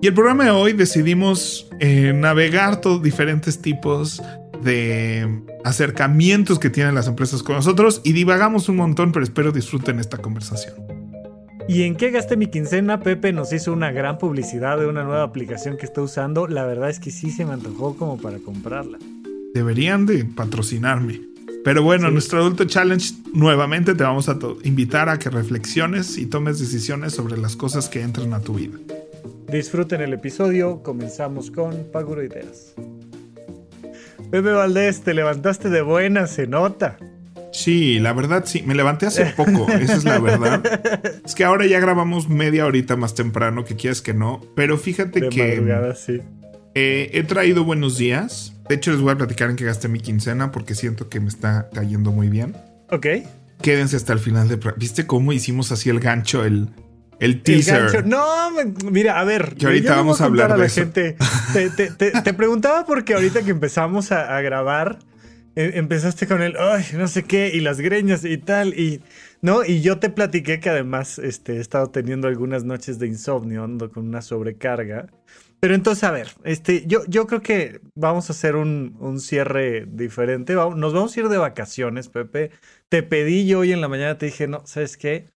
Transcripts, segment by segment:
Y el programa de hoy decidimos eh, navegar todos diferentes tipos de acercamientos que tienen las empresas con nosotros y divagamos un montón, pero espero disfruten esta conversación. ¿Y en qué gasté mi quincena? Pepe nos hizo una gran publicidad de una nueva aplicación que está usando. La verdad es que sí se me antojó como para comprarla. Deberían de patrocinarme. Pero bueno, nuestro Adulto Challenge nuevamente te vamos a invitar a que reflexiones y tomes decisiones sobre las cosas que entran a tu vida. Disfruten el episodio, comenzamos con Paguro Ideas. Pepe Valdés, te levantaste de buena, se nota. Sí, la verdad sí, me levanté hace poco, esa es la verdad. Es que ahora ya grabamos media horita más temprano, que quieras que no, pero fíjate que sí. Eh, he traído buenos días. De hecho, les voy a platicar en qué gasté mi quincena porque siento que me está cayendo muy bien. Ok. Quédense hasta el final de... ¿Viste cómo hicimos así el gancho, el, el teaser. No, mira, a ver. Que ahorita vamos a hablar de la eso. Gente. Te, preguntaba porque ahorita que empezamos a, grabar, e, empezaste con el, ay, no sé qué, y las greñas y tal, y, ¿no? Y yo te platiqué que además este, he estado teniendo algunas noches de insomnio, ando con una sobrecarga. Pero entonces, a ver, este, yo, yo creo que vamos a hacer un, un cierre diferente. Nos vamos a ir de vacaciones, Pepe. Te pedí yo hoy en la mañana, te dije, no, ¿sabes qué?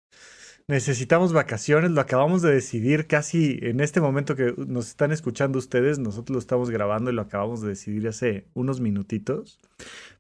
Necesitamos vacaciones, lo acabamos de decidir casi en este momento que nos están escuchando ustedes, nosotros lo estamos grabando y lo acabamos de decidir hace unos minutitos.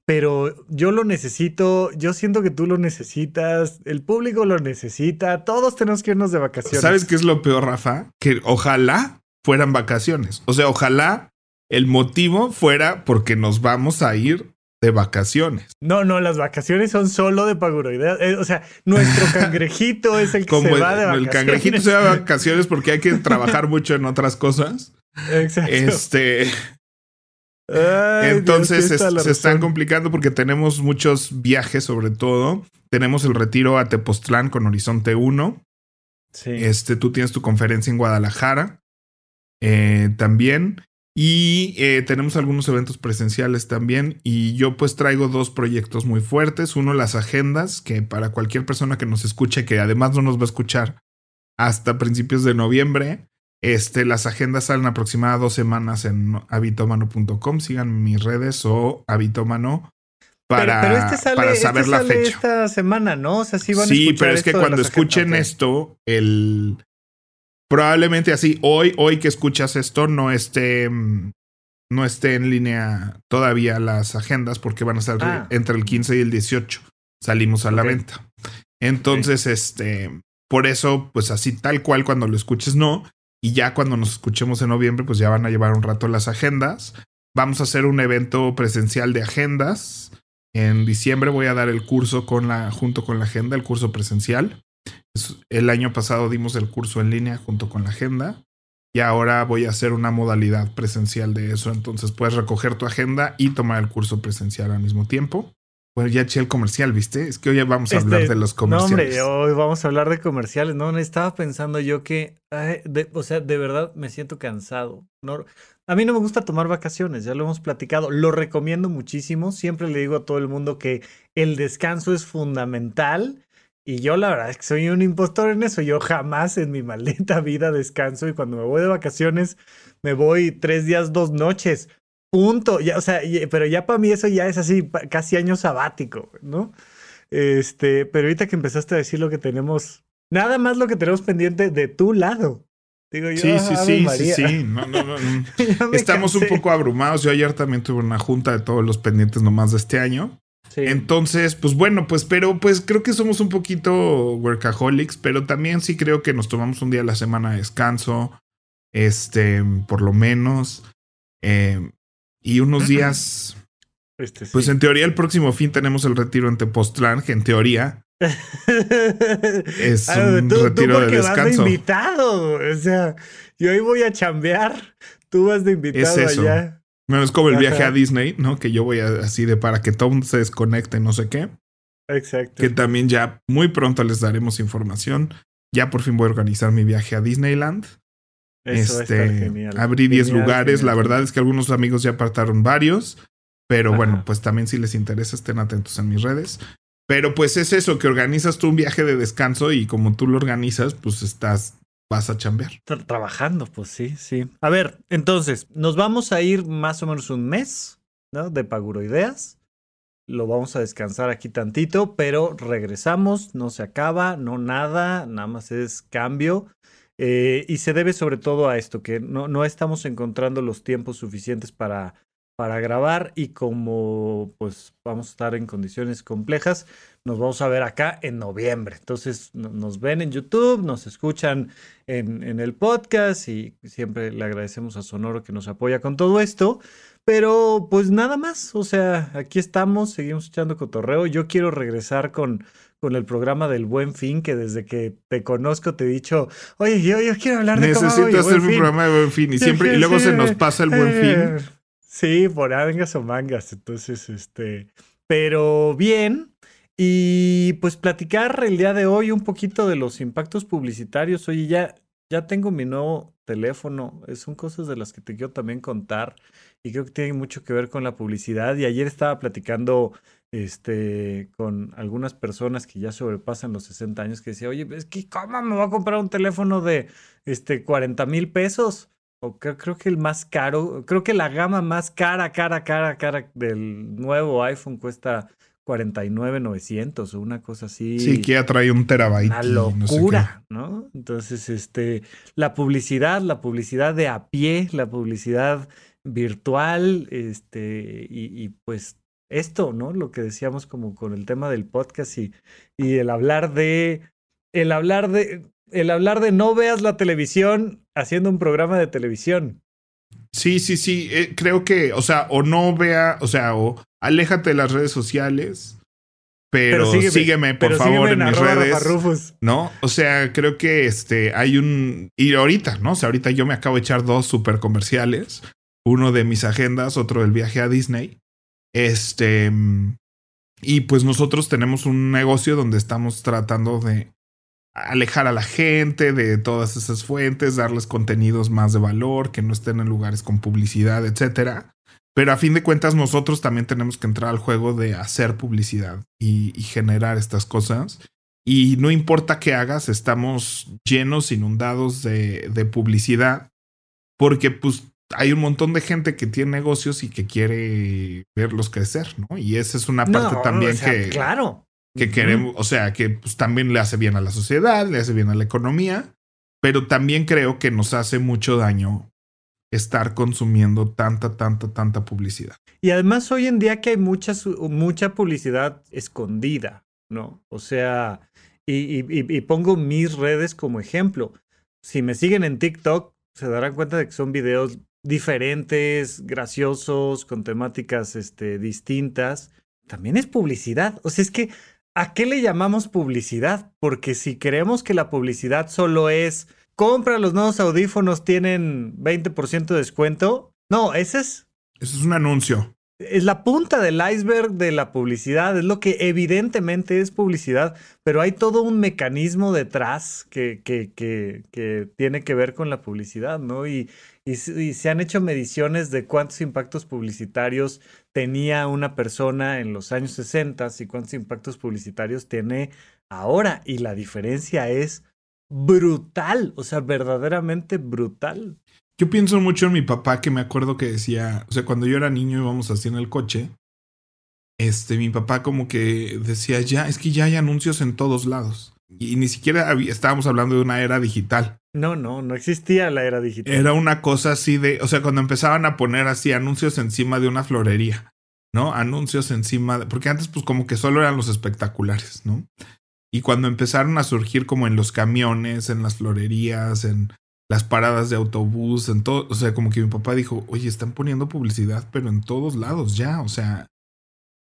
Pero yo lo necesito, yo siento que tú lo necesitas, el público lo necesita, todos tenemos que irnos de vacaciones. ¿Sabes qué es lo peor, Rafa? Que ojalá fueran vacaciones. O sea, ojalá el motivo fuera porque nos vamos a ir de vacaciones. No, no, las vacaciones son solo de paguroidea. Eh, o sea, nuestro cangrejito es el que se va de vacaciones. El cangrejito se va de vacaciones porque hay que trabajar mucho en otras cosas. Exacto. Este. entonces se están complicando porque tenemos muchos viajes, sobre todo. Tenemos el retiro a Tepoztlán con Horizonte 1. Sí. Este, tú tienes tu conferencia en Guadalajara. Eh, también. Y eh, tenemos algunos eventos presenciales también. Y yo pues traigo dos proyectos muy fuertes. Uno, las agendas, que para cualquier persona que nos escuche, que además no nos va a escuchar hasta principios de noviembre, este, las agendas salen aproximadamente dos semanas en habitomano.com. Sigan mis redes o habitomano para, pero, este sale, para saber este la sale fecha. esta semana, ¿no? O sea, sí van sí, a pero es que cuando escuchen esto, el probablemente así, hoy, hoy que escuchas esto, no esté, no esté en línea todavía las agendas porque van a estar Ah. entre el 15 y el 18. Salimos a la venta. Entonces, este, por eso, pues así tal cual cuando lo escuches, no. Y ya cuando nos escuchemos en noviembre, pues ya van a llevar un rato las agendas. Vamos a hacer un evento presencial de agendas. En diciembre voy a dar el curso con la, junto con la agenda, el curso presencial. El año pasado dimos el curso en línea junto con la agenda y ahora voy a hacer una modalidad presencial de eso. Entonces puedes recoger tu agenda y tomar el curso presencial al mismo tiempo. Bueno, ya eché el comercial, ¿viste? Es que hoy vamos a Este, hablar de los comerciales. No, hombre, hoy vamos a hablar de comerciales. No, estaba pensando yo que, ay, de, o sea, de verdad me siento cansado. No, a mí no me gusta tomar vacaciones, ya lo hemos platicado. Lo recomiendo muchísimo. Siempre le digo a todo el mundo que el descanso es fundamental. Y yo la verdad es que soy un impostor en eso. Yo jamás en mi maldita vida descanso y cuando me voy de vacaciones me voy tres días, dos noches. Punto. Ya, o sea, pero ya para mí eso ya es así, casi año sabático, ¿no? Este, pero ahorita que empezaste a decir lo que tenemos, nada más lo que tenemos pendiente de tu lado. Digo yo, Sí, sí, sí, sí, María. sí. No, no, no, Estamos un poco abrumados. Yo ayer también tuve una junta de todos los pendientes nomás de este año. Sí. Entonces, pues bueno, pues pero pues creo que somos un poquito workaholics, pero también sí creo que nos tomamos un día a la semana de descanso, este, por lo menos, eh, y unos días, Este, sí. pues en teoría el próximo fin tenemos el retiro en Tepoztlán, que en teoría es un retiro de descanso. Vas de invitado, o sea, yo ahí voy a chambear, tú vas de invitado es eso. allá. Bueno, es como el viaje a Disney, ¿no? Que yo voy así de para que todo se desconecte, no sé qué. Exacto. Que también ya muy pronto les daremos información. Ya por fin voy a organizar mi viaje a Disneyland. Eso este, genial. abrí 10 Genial, lugares. La verdad es que algunos amigos ya apartaron varios. Pero Ajá. bueno, pues también si les interesa, estén atentos en mis redes. Pero pues es eso, que organizas tú un viaje de descanso y como tú lo organizas, pues estás, vas a chambear. Tra- trabajando, pues sí, sí. A ver, entonces, nos vamos a ir más o menos un mes, ¿no? De Paguroideas. Lo vamos a descansar aquí tantito, pero regresamos, no se acaba, no nada, nada más es cambio. Eh, y se debe sobre todo a esto, que no, no estamos encontrando los tiempos suficientes para, para grabar y como pues vamos a estar en condiciones complejas, nos vamos a ver acá en noviembre. Entonces no- nos ven en YouTube, nos escuchan en, en el podcast y siempre le agradecemos a Sonoro que nos apoya con todo esto. Pero pues nada más, o sea, aquí estamos, seguimos echando cotorreo. Yo quiero regresar con, con el programa del Buen Fin, que desde que te conozco te he dicho, oye, yo, yo quiero hablar de cómo hago Necesito hacer mi Fin". programa de buen fin. Y siempre, y luego se nos pasa el buen fin. Sí, por angas o mangas. Entonces, este. Pero bien. Y pues platicar el día de hoy un poquito de los impactos publicitarios. Oye, ya, ya tengo mi nuevo teléfono. eh, Son cosas de las que te quiero también contar. Y creo que tienen mucho que ver con la publicidad. Y ayer estaba platicando este, con algunas personas que ya sobrepasan los 60 años que decía, oye, es que ¿cómo me voy a comprar un teléfono de este, 40 mil pesos? O creo, creo que el más caro, creo que la gama más cara, cara, cara, cara del nuevo iPhone cuesta 49,900 o una cosa así. Sí, que ya trae un terabyte. Una y no sé locura, ¿no? Entonces, este, la publicidad, la publicidad de a pie, la publicidad virtual, este, y, y, pues esto, ¿no? Lo que decíamos como con el tema del podcast y, y el hablar de, el hablar de, el hablar de no veas la televisión haciendo un programa de televisión. Sí, sí, sí. eh, creo que, o sea, o no vea, o sea, o aléjate de las redes sociales, pero, sígueme, sígueme, por pero favor, sígueme en mis redes. Rufus. ¿No? O sea, creo que este hay un. Y ahorita, ¿no? O sea, ahorita yo me acabo de echar dos super comerciales. Uno de mis agendas, otro del viaje a Disney. Este. Y pues nosotros tenemos un negocio donde estamos tratando de alejar a la gente de todas esas fuentes, darles contenidos más de valor, que no estén en lugares con publicidad, etcétera. Pero a fin de cuentas, nosotros también tenemos que entrar al juego de hacer publicidad y, y generar estas cosas. Y no importa qué hagas, estamos llenos, inundados de, de publicidad, porque pues hay un montón de gente que tiene negocios y que quiere verlos crecer, ¿no? Y esa es una parte No, también o sea, que, claro. Que queremos, o sea, que pues, también le hace bien a la sociedad, le hace bien a la economía, pero también creo que nos hace mucho daño estar consumiendo tanta, tanta, tanta publicidad. Y además hoy en día que hay mucha, mucha publicidad escondida, ¿no? O sea, y, y- y- y pongo mis redes como ejemplo. Si me siguen en TikTok, se darán cuenta de que son videos diferentes, graciosos, con temáticas este, distintas. También es publicidad. O sea, es que, ¿a qué le llamamos publicidad? Porque si creemos que la publicidad solo es compra los nuevos audífonos, tienen 20% de descuento. No, ese es Eso es un anuncio. es la punta del iceberg de la publicidad, es lo que evidentemente es publicidad, pero hay todo un mecanismo detrás que, que, que, que tiene que ver con la publicidad, ¿no? Y, y se han hecho mediciones de cuántos impactos publicitarios tenía una persona en los años 60 y cuántos impactos publicitarios tiene ahora, y la diferencia es brutal, o sea, verdaderamente brutal. Yo pienso mucho en mi papá que me acuerdo que decía, o sea, cuando yo era niño íbamos así en el coche, este, mi papá como que decía, ya, es que ya hay anuncios en todos lados. Y ni siquiera había- estábamos hablando de una era digital. No, no, no existía la era digital. Era una cosa así de, o sea, cuando empezaban a poner así anuncios encima de una florería, ¿no? Anuncios encima, de, porque antes pues como que solo eran los espectaculares, ¿no? Y cuando empezaron a surgir como en los camiones, en las florerías, en las paradas de autobús, en todo, o sea, como que mi papá dijo, oye, están poniendo publicidad, pero en todos lados ya, o sea,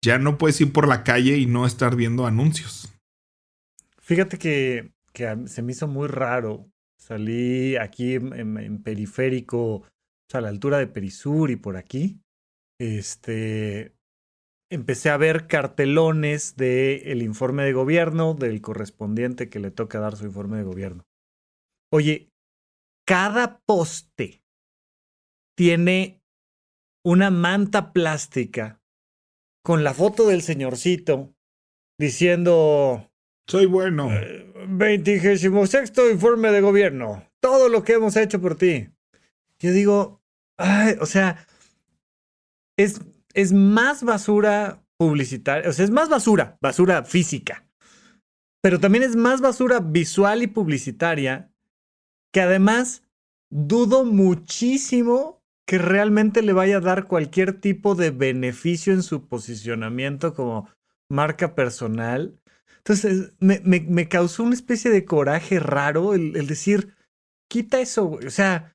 ya no puedes ir por la calle y no estar viendo anuncios. Fíjate que, se me hizo muy raro. Salí aquí en, periférico, a la altura de Perisur y por aquí. Este, empecé a ver cartelones del informe de gobierno del correspondiente que le toca dar su informe de gobierno. Oye, cada poste tiene una manta plástica con la foto del señorcito diciendo... Soy bueno. 26 eh, informe de gobierno. Todo lo que hemos hecho por ti. Yo digo, o sea, es, es más basura publicitaria, o sea, es más basura, basura física. Pero también es más basura visual y publicitaria que además dudo muchísimo que realmente le vaya a dar cualquier tipo de beneficio en su posicionamiento como marca personal. Entonces, me, me, causó una especie de coraje raro el, decir, quita eso, O sea,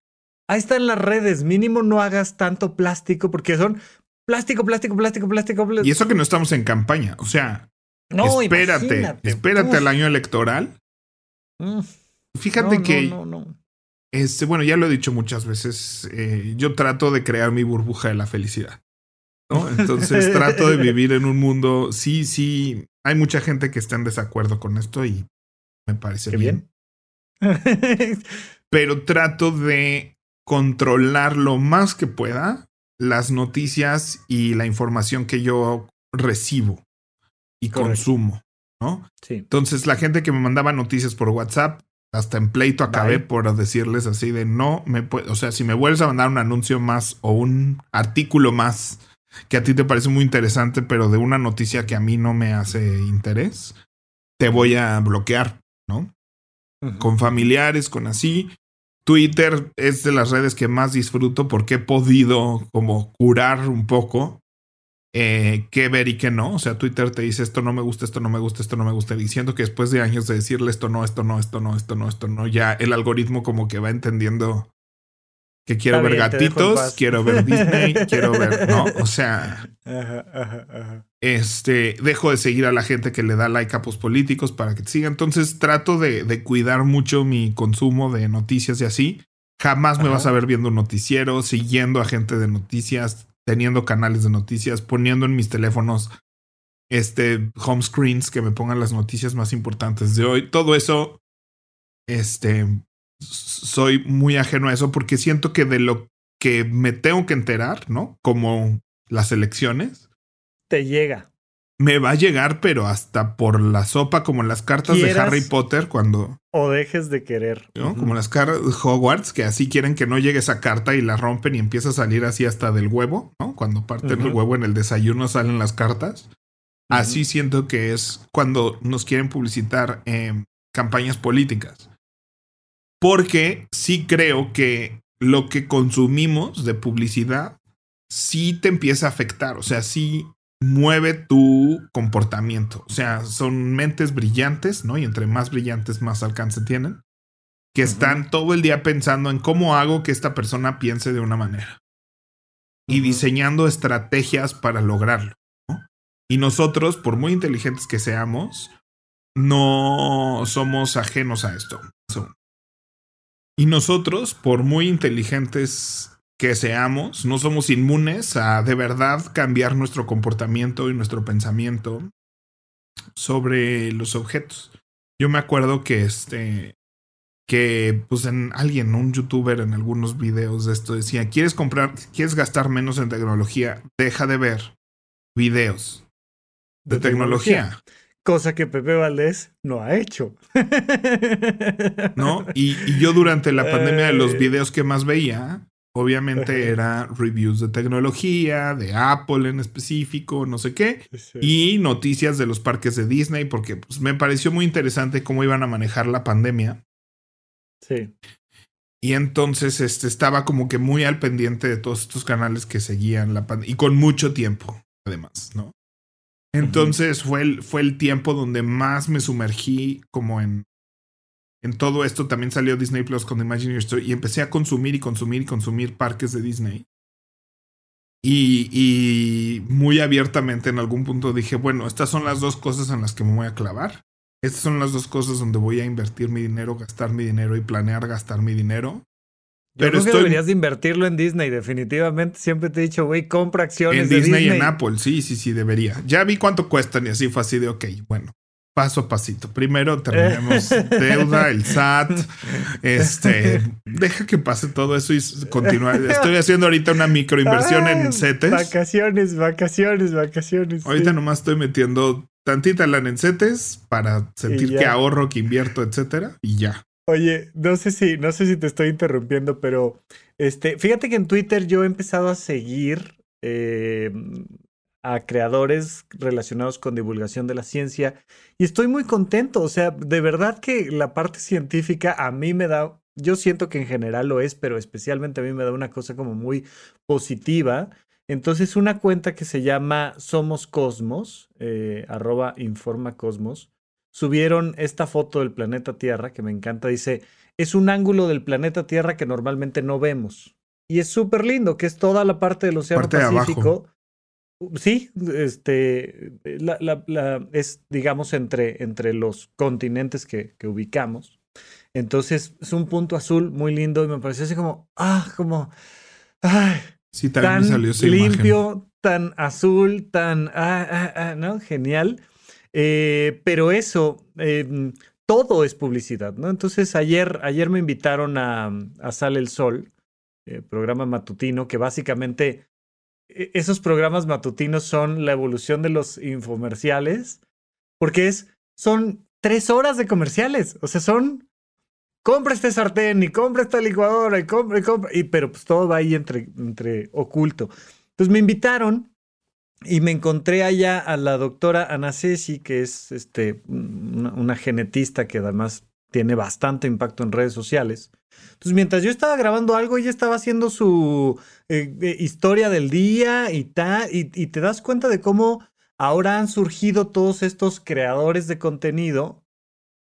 ahí están las redes, mínimo no hagas tanto plástico porque son plástico, plástico, plástico, plástico. Y eso que no estamos en campaña, o sea, no, espérate, espérate al año electoral. Mm. Fíjate que no, no, este, bueno, ya lo he dicho muchas veces, eh, yo trato de crear mi burbuja de la felicidad. ¿No? Entonces trato de vivir en un mundo, sí, sí, hay mucha gente que está en desacuerdo con esto y me parece bien. Pero trato de controlar lo más que pueda las noticias y la información que yo recibo y consumo, ¿no? Sí. Entonces la gente que me mandaba noticias por WhatsApp, hasta en pleito acabé por decirles así de no me puede, o sea, si me vuelves a mandar un anuncio más o un artículo más que a ti te parece muy interesante, pero de una noticia que a mí no me hace interés, te voy a bloquear, ¿no? Con familiares, con así. Twitter es de las redes que más disfruto porque he podido como curar un poco eh, qué ver y qué no. O sea, Twitter te dice esto no me gusta, esto no me gusta, esto no me gusta, diciendo que después de años de decirle esto no, esto no, esto no, esto no, esto no, ya el algoritmo como que va entendiendo que quiero ver gatitos, quiero ver Disney, quiero ver, ¿no? O sea, este, dejo de seguir a la gente que le da like a políticos para que te siga. Entonces trato de, de, cuidar mucho mi consumo de noticias y así. Jamás me vas a ver viendo un noticiero, siguiendo a gente de noticias, teniendo canales de noticias, poniendo en mis teléfonos este home screens que me pongan las noticias más importantes de hoy. Todo eso, este, soy muy ajeno a eso porque siento que de lo que me tengo que enterar, ¿no? Como las elecciones. Te llega. Me va a llegar, pero hasta por la sopa, como en las cartas de Harry Potter, cuando. O dejes de querer. ¿no? Como las cartas de Hogwarts, que así quieren que no llegue esa carta y la rompen y empieza a salir así hasta del huevo, ¿no? Cuando parten el huevo en el desayuno salen las cartas. Así siento que es cuando nos quieren publicitar en campañas políticas. Porque sí creo que lo que consumimos de publicidad sí te empieza a afectar. O sea, sí mueve tu comportamiento. O sea, son mentes brillantes, ¿no? Y entre más brillantes, más alcance tienen. Que están todo el día pensando en cómo hago que esta persona piense de una manera. Y diseñando estrategias para lograrlo. Y nosotros, por muy inteligentes que seamos, no somos ajenos a esto. Y nosotros, por muy inteligentes que seamos, no somos inmunes a de verdad cambiar nuestro comportamiento y nuestro pensamiento sobre los objetos. Yo me acuerdo que este que pues en alguien, un youtuber en algunos videos de esto decía, "¿Quieres comprar, quieres gastar menos en tecnología? Deja de ver videos de, tecnología cosa que Pepe Valdés no ha hecho. ¿No? Y, yo durante la pandemia de los videos que más veía, obviamente era reviews de tecnología, de Apple en específico, no sé qué, y noticias de los parques de Disney, porque pues, me pareció muy interesante cómo iban a manejar la pandemia. Sí. Y entonces este, estaba como que muy al pendiente de todos estos canales que seguían la pandemia, y con mucho tiempo, además, ¿no? Entonces fue, el, fue el tiempo donde más me sumergí como en, en todo esto. También salió Disney Plus con Imagineer Story y empecé a consumir y consumir y consumir parques de Disney. Y, y, muy abiertamente en algún punto dije, bueno, estas son las dos cosas en las que me voy a clavar. Estas son las dos cosas donde voy a invertir mi dinero, gastar mi dinero y planear gastar mi dinero. Yo pero creo que deberías de invertirlo en Disney, definitivamente. Siempre te he dicho, güey, compra acciones en Disney, y en Apple. Sí, sí, sí, debería. Ya vi cuánto cuestan y así fue así de, ok, bueno, paso a pasito. Primero terminemos deuda, el SAT. Este, deja que pase todo eso y continuar. Estoy haciendo ahorita una microinversión en CETES. Vacaciones, vacaciones, vacaciones. Ahorita nomás estoy metiendo tantita lana en CETES para sentir que ahorro, que invierto, etcétera, y ya. Oye, no sé si, no sé si te estoy interrumpiendo, pero este, fíjate que en Twitter yo he empezado a seguir eh, a creadores relacionados con divulgación de la ciencia y estoy muy contento. O sea, de verdad que la parte científica a mí me da, yo siento que en general lo es, pero especialmente a mí me da una cosa como muy positiva. Entonces, una cuenta que se llama Somos Cosmos, eh, arroba Informa Cosmos, subieron esta foto del planeta Tierra que me encanta. Dice, es un ángulo del planeta Tierra que normalmente no vemos. Y es súper lindo, que es toda la parte del Océano Pacífico. Sí, este, la, es, digamos, entre, entre los continentes que, que, ubicamos. Entonces, es un punto azul muy lindo y me pareció así como, ah, como, ay, sí, tan salió limpio, tan azul, tan, ah, ah, ah, ¿no? Genial. Eh, pero eso, em, todo es publicidad, ¿no? Entonces ayer, ayer me invitaron a, a Sale el Sol, eh, programa matutino, que básicamente e, esos programas matutinos son la evolución de los infomerciales, porque es, son tres horas de comerciales, o sea, son compra este sartén y compra esta licuadora y compra y compra, y, pero pues todo va ahí entre, entre oculto. Entonces me invitaron y me encontré allá a la doctora Ana Ceci, que es este, una, genetista que además tiene bastante impacto en redes sociales. Entonces, mientras yo estaba grabando algo, ella estaba haciendo su eh, eh, historia del día y tal, y te das cuenta de cómo ahora han surgido todos estos creadores de contenido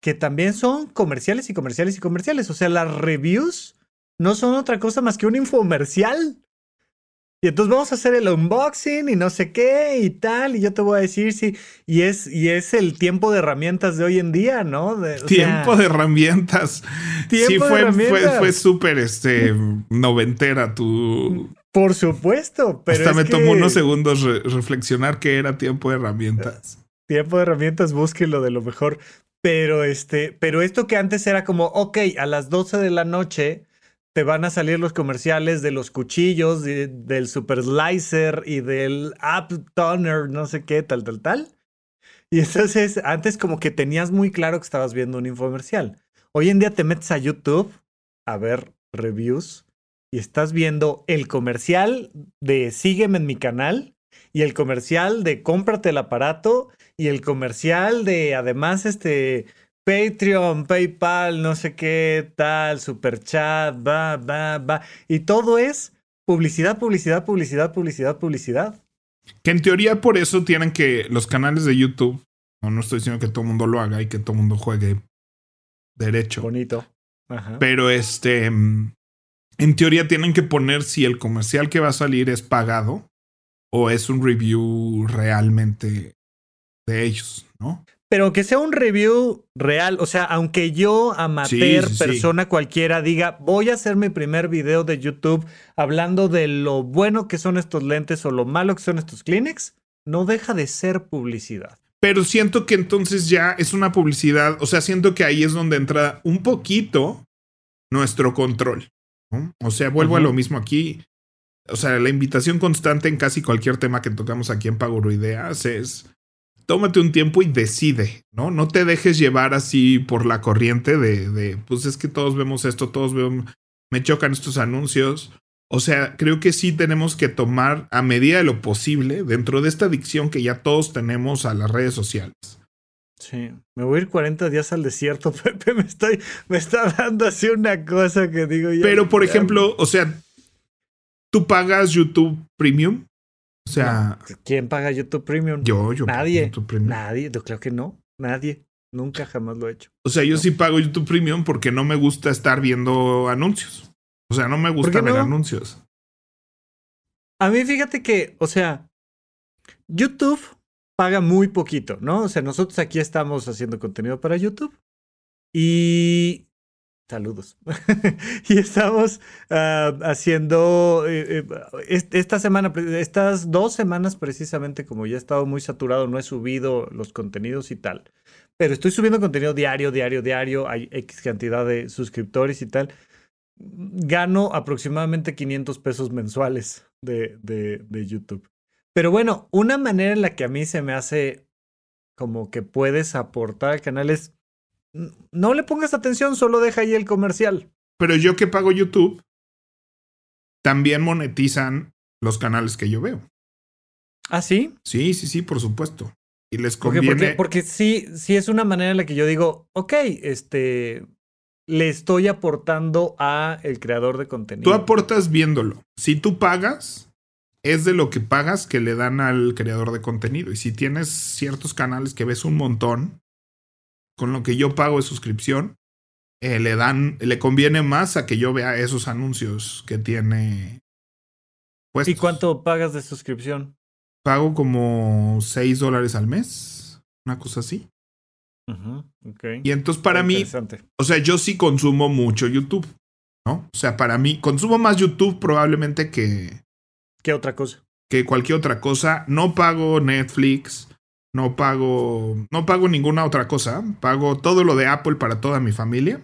que también son comerciales y comerciales y comerciales. O sea, las reviews no son otra cosa más que un infomercial. Y entonces vamos a hacer el unboxing y no sé qué y tal. Y yo te voy a decir si. Y es, y es el tiempo de herramientas de hoy en día, ¿no? tiempo de herramientas. sí, fue, fue, fue súper este, noventera tu. Por supuesto, pero. Hasta me tomó unos segundos reflexionar que era tiempo de herramientas. Tiempo de herramientas, búsquenlo de lo mejor. Pero este, pero esto que antes era como, ok, a las 12 de la noche te van a salir los comerciales de los cuchillos, del super slicer y del app toner, no sé qué, tal, tal, tal. Y entonces antes como que tenías muy claro que estabas viendo un infomercial. Hoy en día te metes a YouTube a ver reviews y estás viendo el comercial de sígueme en mi canal y el comercial de cómprate el aparato y el comercial de además este Patreon, PayPal, no sé qué, tal, super chat, va, va, va. Y todo es publicidad, publicidad, publicidad, publicidad, publicidad. Que en teoría por eso tienen que los canales de YouTube, no, no estoy diciendo que todo el mundo lo haga y que todo el mundo juegue derecho. Bonito. Pero este, en teoría tienen que poner si el comercial que va a salir es pagado o es un review realmente de ellos, ¿no? Pero que sea un review real, o sea, aunque yo, amateur, persona cualquiera, diga, voy a hacer mi primer video de YouTube hablando de lo bueno que son estos lentes o lo malo que son estos Kleenex, no deja de ser publicidad. Pero siento que entonces ya es una publicidad, o sea, siento que ahí es donde entra un poquito nuestro control. O sea, vuelvo a lo mismo aquí. O sea, la invitación constante en casi cualquier tema que tocamos aquí en Ideas es tómate un tiempo y decide, ¿no? No te dejes llevar así por la corriente de, de pues es que todos vemos esto, todos vemos, me chocan estos anuncios. O sea, creo que sí tenemos que tomar a medida de lo posible dentro de esta adicción que ya todos tenemos a las redes sociales. Sí, me voy a ir 40 días al desierto, Pepe, me, estoy, me está dando así una cosa que digo yo. Pero, por ejemplo, o sea, ¿tú pagas YouTube Premium? O sea. ¿Quién paga YouTube Premium? Yo, yo. Nadie. YouTube Premium. Nadie. Yo creo que no. Nadie. Nunca jamás lo he hecho. O sea, yo sí pago YouTube Premium porque no me gusta estar viendo anuncios. O sea, no me gusta ver anuncios. A mí fíjate que, o sea, YouTube paga muy poquito, ¿no? O sea, nosotros aquí estamos haciendo contenido para YouTube y Saludos. y estamos uh, haciendo eh, eh, esta semana, estas dos semanas precisamente, como ya he estado muy saturado, no he subido los contenidos y tal. Pero estoy subiendo contenido diario, diario, diario. Hay X cantidad de suscriptores y tal. Gano aproximadamente 500 pesos mensuales de, de, de YouTube. Pero bueno, una manera en la que a mí se me hace como que puedes aportar al canal es no le pongas atención, solo deja ahí el comercial. Pero yo que pago YouTube, también monetizan los canales que yo veo. ¿Ah, sí? Sí, sí, sí, por supuesto. Y les conviene. Porque, sí, sí es una manera en la que yo digo, ok, este, le estoy aportando a el creador de contenido. Tú aportas viéndolo. Si tú pagas, es de lo que pagas que le dan al creador de contenido. Y si tienes ciertos canales que ves un montón, con lo que yo pago de suscripción, eh, le dan, le conviene más a que yo vea esos anuncios que tiene. ¿Y cuánto pagas de suscripción? Pago como 6 dólares al mes, una cosa así. Y entonces para mí, o sea, yo sí consumo mucho YouTube, ¿no? O sea, para mí, consumo más YouTube probablemente que... ¿Qué otra cosa? Que cualquier otra cosa. No pago Netflix, no pago, no pago ninguna otra cosa. Pago todo lo de Apple para toda mi familia.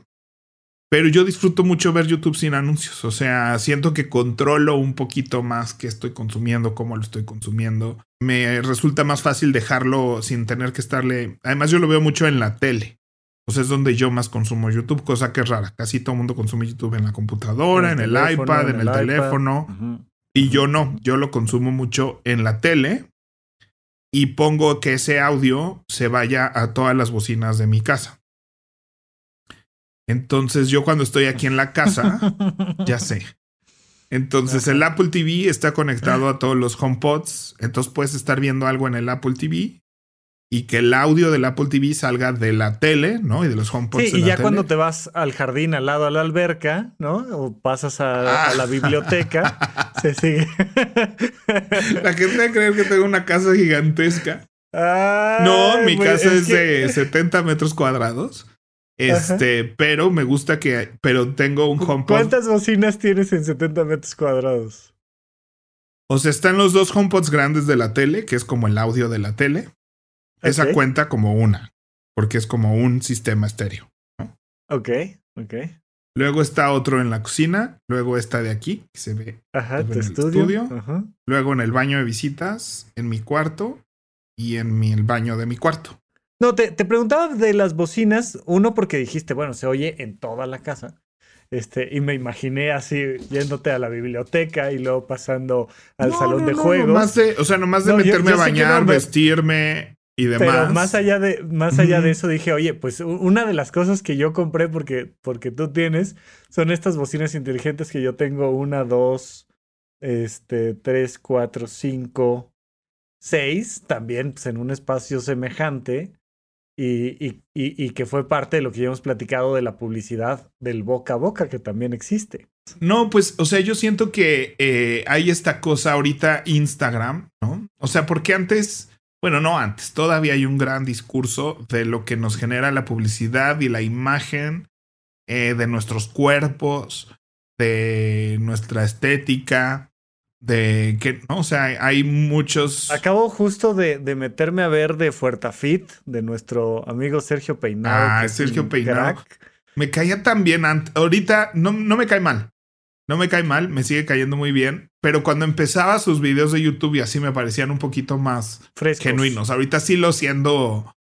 Pero yo disfruto mucho ver YouTube sin anuncios. O sea, siento que controlo un poquito más qué estoy consumiendo, cómo lo estoy consumiendo. Me resulta más fácil dejarlo sin tener que estarle. Además, yo lo veo mucho en la tele. O sea, es donde yo más consumo YouTube, cosa que es rara. Casi todo el mundo consume YouTube en la computadora, en el, iPad, en el, teléfono. Y yo no, yo lo consumo mucho en la tele y pongo que ese audio se vaya a todas las bocinas de mi casa. Entonces yo cuando estoy aquí en la casa, ya sé. Entonces el Apple TV está conectado a todos los HomePods. Entonces puedes estar viendo algo en el Apple TV y que el audio del Apple TV salga de la tele, ¿no? Y de los HomePods. Sí, y ya cuando te vas al jardín al lado a la alberca, ¿no? O pasas a, la biblioteca, se sigue. la gente va a creer que tengo una casa gigantesca. no, mi pues, casa es, de 70 metros cuadrados. Este, pero me gusta que, pero tengo un HomePod. ¿Cuántas bocinas tienes en 70 metros cuadrados? O sea, están los dos HomePods grandes de la tele, que es como el audio de la tele. Esa cuenta como una, porque es como un sistema estéreo. ¿no? Ok, ok. Luego está otro en la cocina, luego está de aquí, que se ve, Ajá, en el estudio. Luego en el baño de visitas, en mi cuarto y en mi, el baño de mi cuarto. No, te, te preguntaba de las bocinas, uno porque dijiste, bueno, se oye en toda la casa. Este, y me imaginé así yéndote a la biblioteca y luego pasando al salón de juegos. más de, o sea, nomás de meterme a bañar, vestirme, pero más allá de, más allá de eso dije, oye, pues una de las cosas que yo compré porque, porque tú tienes son estas bocinas inteligentes que yo tengo una, dos, este, tres, cuatro, cinco, seis, también pues, en un espacio semejante. Y, y, y, que fue parte de lo que ya hemos platicado de la publicidad del boca a boca que también existe. No, pues, o sea, yo siento que eh, hay esta cosa ahorita Instagram, ¿no? O sea, porque antes bueno, no antes, todavía hay un gran discurso de lo que nos genera la publicidad y la imagen eh, de nuestros cuerpos, de nuestra estética, de que, ¿no? O sea, hay muchos... Acabo justo de, meterme a ver de Fuertafit, de nuestro amigo Sergio Peinado. Ah, Sergio Peinado. Me caía tan bien antes. Ahorita no, no me cae mal. No me cae mal, me sigue cayendo muy bien. Pero cuando empezaba sus videos de YouTube y así me parecían un poquito más genuinos. Ahorita sí lo siendo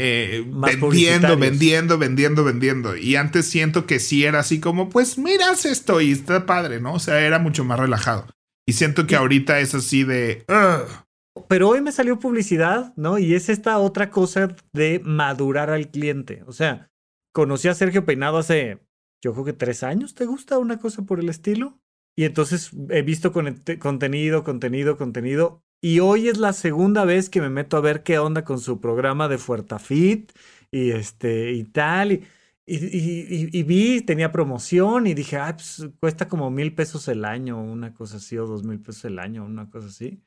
eh, vendiendo, vendiendo, vendiendo, vendiendo. Y antes siento que sí era así como, pues miras esto y está padre, ¿no? O sea, era mucho más relajado. Y siento que ahorita es así de... Pero hoy me salió publicidad, ¿no? Y es esta otra cosa de madurar al cliente. O sea, conocí a Sergio Peinado hace yo creo que tres años, ¿te gusta una cosa por el estilo? Y entonces he visto contenido, contenido, contenido. Y hoy es la segunda vez que me meto a ver qué onda con su programa de Fuertafit y este y tal. Y, y, vi, tenía promoción y dije, ah, pues cuesta como mil pesos el año, una cosa así, o dos mil pesos el año, una cosa así.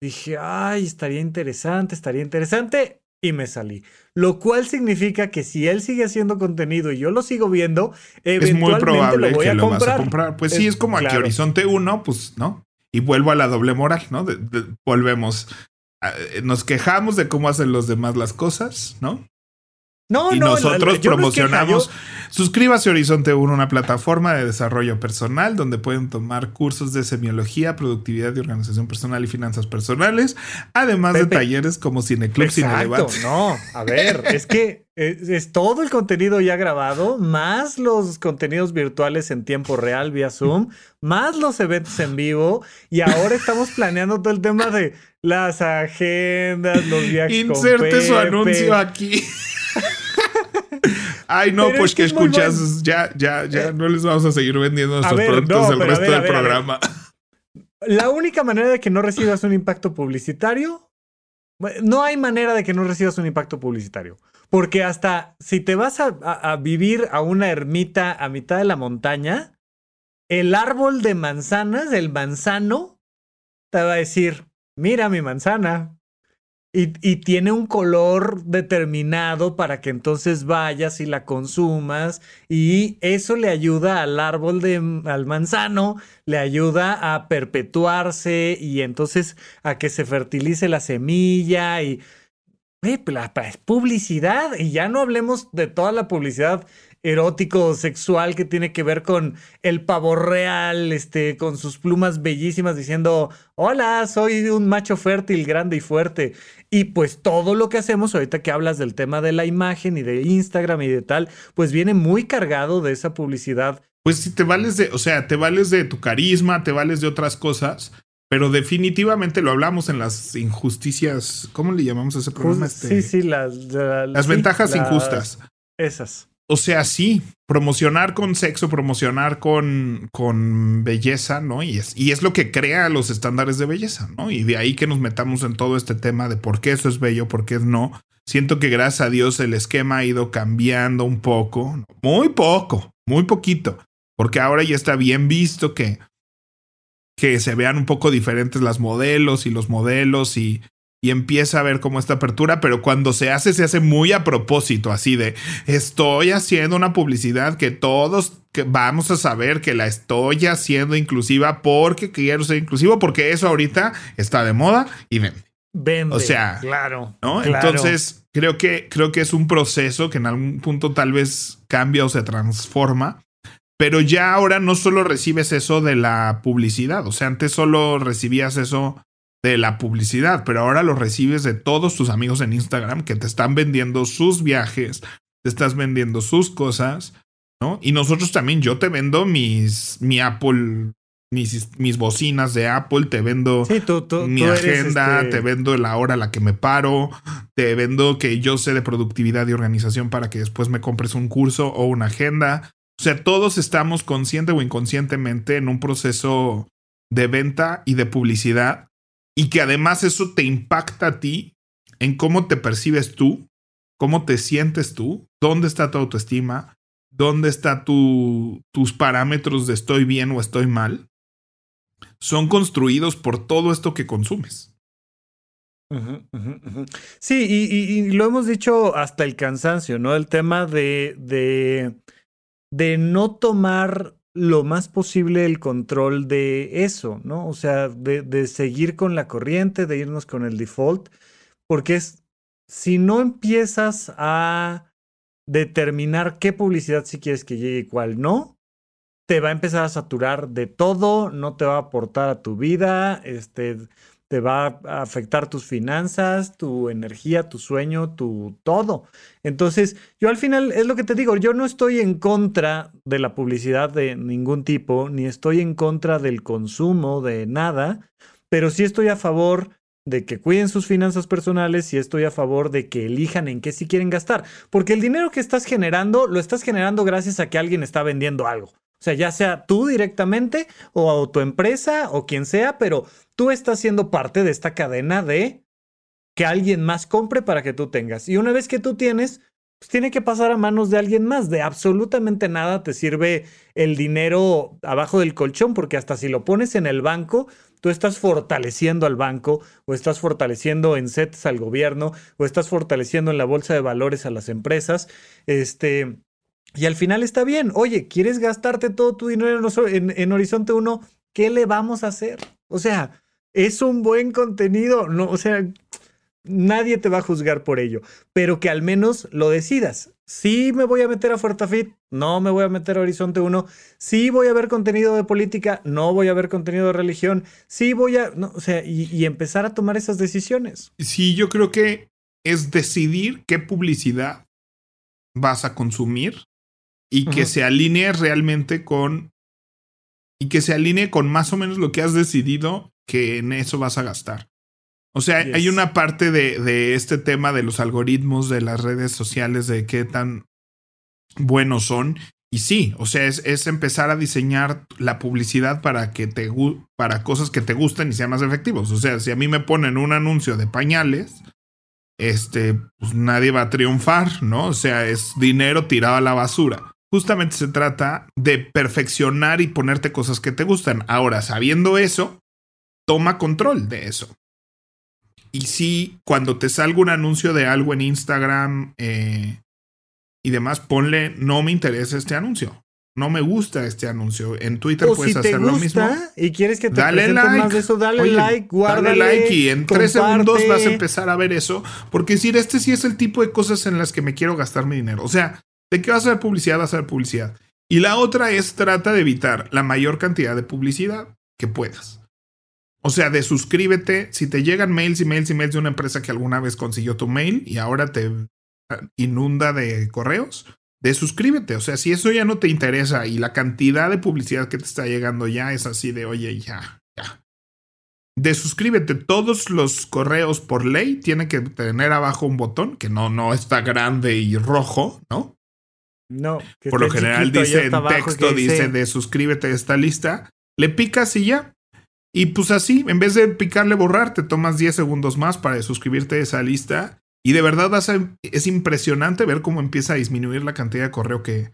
Dije, ay, estaría interesante, estaría interesante. Y me salí. Lo cual significa que si él sigue haciendo contenido y yo lo sigo viendo, eventualmente es muy probable lo voy que a lo comprar. vas a comprar. Pues sí, es como aquí Horizonte 1, pues, ¿no? Y vuelvo a la doble moral, ¿no? volvemos. nos quejamos de cómo hacen los demás las cosas, ¿no? No, y no, nosotros promocionamos. Suscríbase a Horizonte 1, una plataforma de desarrollo personal donde pueden tomar cursos de semiología, productividad y organización personal y finanzas personales, además de talleres como Cineclub, Exacto, No, a ver, es que es, todo el contenido ya grabado, más los contenidos virtuales en tiempo real vía Zoom, más los eventos en vivo, y ahora estamos planeando todo el tema de las agendas, los viajes. Inserte su anuncio aquí. Ay, no, pues que, escuchas, ya, ya, ya eh, no les vamos a seguir vendiendo nuestros productos el resto del programa. La única manera de que no recibas un impacto publicitario, no hay manera de que no recibas un impacto publicitario. Porque hasta si te vas a vivir a una ermita a mitad de la montaña, el árbol de manzanas, el manzano, te va a decir, mira mi manzana, y, tiene un color determinado para que entonces vayas y la consumas y eso le ayuda al árbol de al manzano, le ayuda a perpetuarse y entonces a que se fertilice la semilla y eh, la publicidad. Y ya no hablemos de toda la publicidad erótico sexual que tiene que ver con el pavo real, este, con sus plumas bellísimas diciendo, hola, soy un macho fértil, grande y fuerte. Y pues todo lo que hacemos ahorita que hablas del tema de la imagen y de Instagram y de tal, pues viene muy cargado de esa publicidad. Pues si te vales de, o sea, te vales de tu carisma, te vales de otras cosas, pero definitivamente lo hablamos en las injusticias, ¿cómo le llamamos a ese programa? sí, sí, las, las ventajas injustas. Esas. O sea, sí, promocionar con sexo, promocionar con, con belleza, ¿no? Y es, y es lo que crea los estándares de belleza, ¿no? Y de ahí que nos metamos en todo este tema de por qué eso es bello, por qué no. Siento que gracias a Dios el esquema ha ido cambiando un poco, muy poco, muy poquito, porque ahora ya está bien visto que, que se vean un poco diferentes las modelos y los modelos y, y empieza a ver cómo esta apertura, pero cuando se hace, se hace muy a propósito, así de estoy haciendo una publicidad que todos que vamos a saber que la estoy haciendo inclusiva porque quiero ser inclusivo, porque eso ahorita está de moda y vende. Vende. O sea, claro. ¿no? Entonces, creo que, creo que es un proceso que en algún punto tal vez cambia o se transforma. Pero ya ahora no solo recibes eso de la publicidad, o sea, antes solo recibías eso de la publicidad, pero ahora lo recibes de todos tus amigos en Instagram que te están vendiendo sus viajes, te estás vendiendo sus cosas, ¿no? Y nosotros también, yo te vendo mis, mi Apple, mis, mis bocinas de Apple, te vendo mi agenda, este te vendo la hora a la que me paro, te vendo que yo sé de productividad y organización para que después me compres un curso o una agenda. O sea, todos estamos consciente o inconscientemente en un proceso de venta y de publicidad y que además eso te impacta a ti en cómo te percibes tú, cómo te sientes tú, dónde está tu autoestima, dónde están tu, tus parámetros de estoy bien o estoy mal, son construidos por todo esto que consumes. Sí, y, lo hemos dicho hasta el cansancio, ¿no? El tema de, de, de no tomar lo más posible el control de eso, ¿no? O sea, de, seguir con la corriente, de irnos con el default, porque es, si no empiezas a determinar qué publicidad si quieres que llegue y cuál no, te va a empezar a saturar de todo, no te va a aportar a tu vida, este, te va a afectar tus finanzas, tu energía, tu sueño, tu todo. Entonces, yo al final es lo que te digo, yo no estoy en contra de la publicidad de ningún tipo, ni estoy en contra del consumo de nada, pero sí estoy a favor de que cuiden sus finanzas personales y estoy a favor de que elijan en qué sí quieren gastar, porque el dinero que estás generando lo estás generando gracias a que alguien está vendiendo algo. O sea, ya sea tú directamente o tu empresa o quien sea, pero tú estás siendo parte de esta cadena de que alguien más compre para que tú tengas. Y una vez que tú tienes, pues tiene que pasar a manos de alguien más. De absolutamente nada te sirve el dinero abajo del colchón, porque hasta si lo pones en el banco, tú estás fortaleciendo al banco, o estás fortaleciendo en sets al gobierno, o estás fortaleciendo en la bolsa de valores a las empresas. Este. Y al final está bien. Oye, ¿quieres gastarte todo tu dinero en, en Horizonte 1? ¿Qué le vamos a hacer? O sea, es un buen contenido. No, o sea, Nadie te va a juzgar por ello, pero que al menos lo decidas. Sí me voy a meter a Fortafit, no me voy a meter a Horizonte 1. Sí voy a ver contenido de política, no voy a ver contenido de religión. Sí voy a, o sea, y, empezar a tomar esas decisiones. Sí, yo creo que es decidir qué publicidad vas a consumir y que se alinee realmente con y que se alinee con más o menos lo que has decidido que en eso vas a gastar. O sea, hay una parte de, este tema de los algoritmos de las redes sociales, de qué tan buenos son. Y sí, o sea, es, empezar a diseñar la publicidad para que te para cosas que te gusten y sean más efectivos. O sea, si a mí me ponen un anuncio de pañales, este, pues nadie va a triunfar, ¿no? O sea, es dinero tirado a la basura. Justamente se trata de perfeccionar y ponerte cosas que te gustan. Ahora, sabiendo eso, toma control de eso. Y sí, cuando te salga un anuncio de algo en Instagram eh, y demás, ponle no me interesa este anuncio. No me gusta este anuncio. En Twitter puedes hacer lo mismo. Y quieres que te dale like. más de eso, dale like, guárdale, Dale like y en tres segundos vas a empezar a ver eso. Porque decir, este sí es el tipo de cosas en las que me quiero gastar mi dinero. O sea, ¿de qué vas a ver publicidad? Vas a ver publicidad. Y la otra es trata de evitar la mayor cantidad de publicidad que puedas. O sea, de suscríbete, si te llegan mails y mails y mails de una empresa que alguna vez consiguió tu mail y ahora te inunda de correos, de suscríbete. O sea, si eso ya no te interesa y la cantidad de publicidad que te está llegando ya es así de, oye, ya, ya. De suscríbete, todos los correos por ley tienen que tener abajo un botón que no, no está grande y rojo, ¿no? No. por lo general dice en texto, dice de suscríbete a esta lista. Le picas y ya. Y pues así, en vez de picarle borrar, te tomas 10 segundos más para suscribirte a esa lista. Y de verdad vas es impresionante ver cómo empieza a disminuir la cantidad de correo que...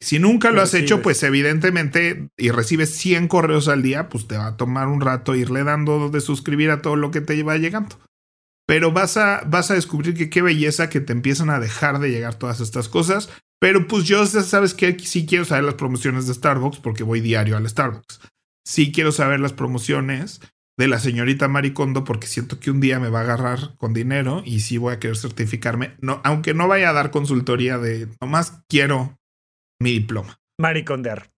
Si nunca lo has hecho, pues evidentemente, y recibes 100 correos al día, pues te va a tomar un rato irle dando de suscribir a todo lo que te va llegando. Pero vas a, vas a descubrir que qué belleza que te empiezan a dejar de llegar todas estas cosas. Pero pues yo sabes que sí quiero saber las promociones de Starbucks porque voy diario al Starbucks sí quiero saber las promociones de la señorita Maricondo porque siento que un día me va a agarrar con dinero y sí voy a querer certificarme, no, aunque no vaya a dar consultoría de, nomás quiero mi diploma. Maricondear.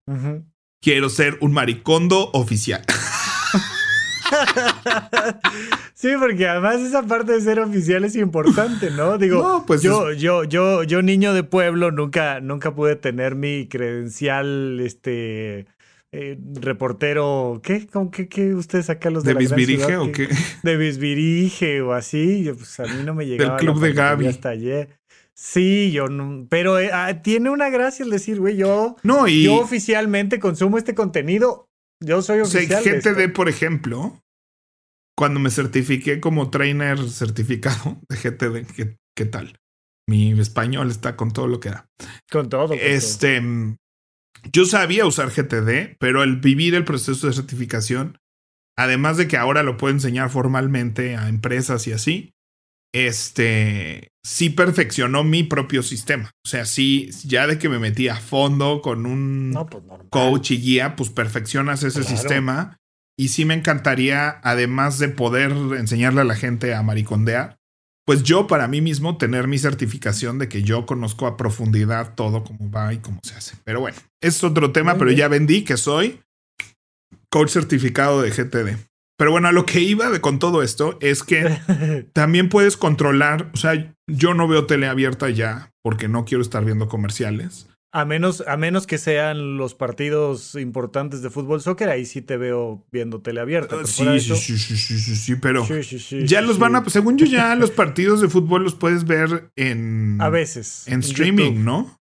Quiero ser un maricondo oficial. sí, porque además esa parte de ser oficial es importante, ¿no? Digo, pues yo, yo, yo, yo, niño de pueblo, nunca, nunca pude tener mi credencial, este, eh, reportero, ¿qué? ¿Cómo que qué, ustedes acá los de, ¿De Bisbirige o qué? De Bisbirige o así, yo, pues a mí no me llegaba. Del club de Gaby. Hasta ayer. Sí, yo no, pero eh, ah, tiene una gracia el decir, güey, yo, no, y, yo oficialmente consumo este contenido. Yo soy oficial. O sea, GTD, por ejemplo, cuando me certifiqué como trainer certificado de GTD, ¿qué, qué tal? Mi español está con todo lo que da. Con todo. este, yo sabía usar GTD, pero al vivir el proceso de certificación, además de que ahora lo puedo enseñar formalmente a empresas y así, este sí perfeccionó mi propio sistema. O sea, sí, ya de que me metí a fondo con un pues, coach y guía, pues perfeccionas ese sistema. Y sí me encantaría, además de poder enseñarle a la gente a maricondear, pues yo para mí mismo tener mi certificación de que yo conozco a profundidad todo cómo va y cómo se hace. Pero bueno, es otro tema, pero ya vendí que soy coach certificado de GTD. Pero bueno, a lo que iba de, con todo esto es que también puedes controlar, o sea, yo no veo tele abierta ya porque no quiero estar viendo comerciales. A menos, a menos que sean los partidos importantes de fútbol soccer, ahí sí te veo viendo tele abierta. Sí, sí, sí, sí, sí, sí, pero ya los van a, según yo ya los partidos de fútbol los puedes ver en... A veces. En, streaming, ¿no?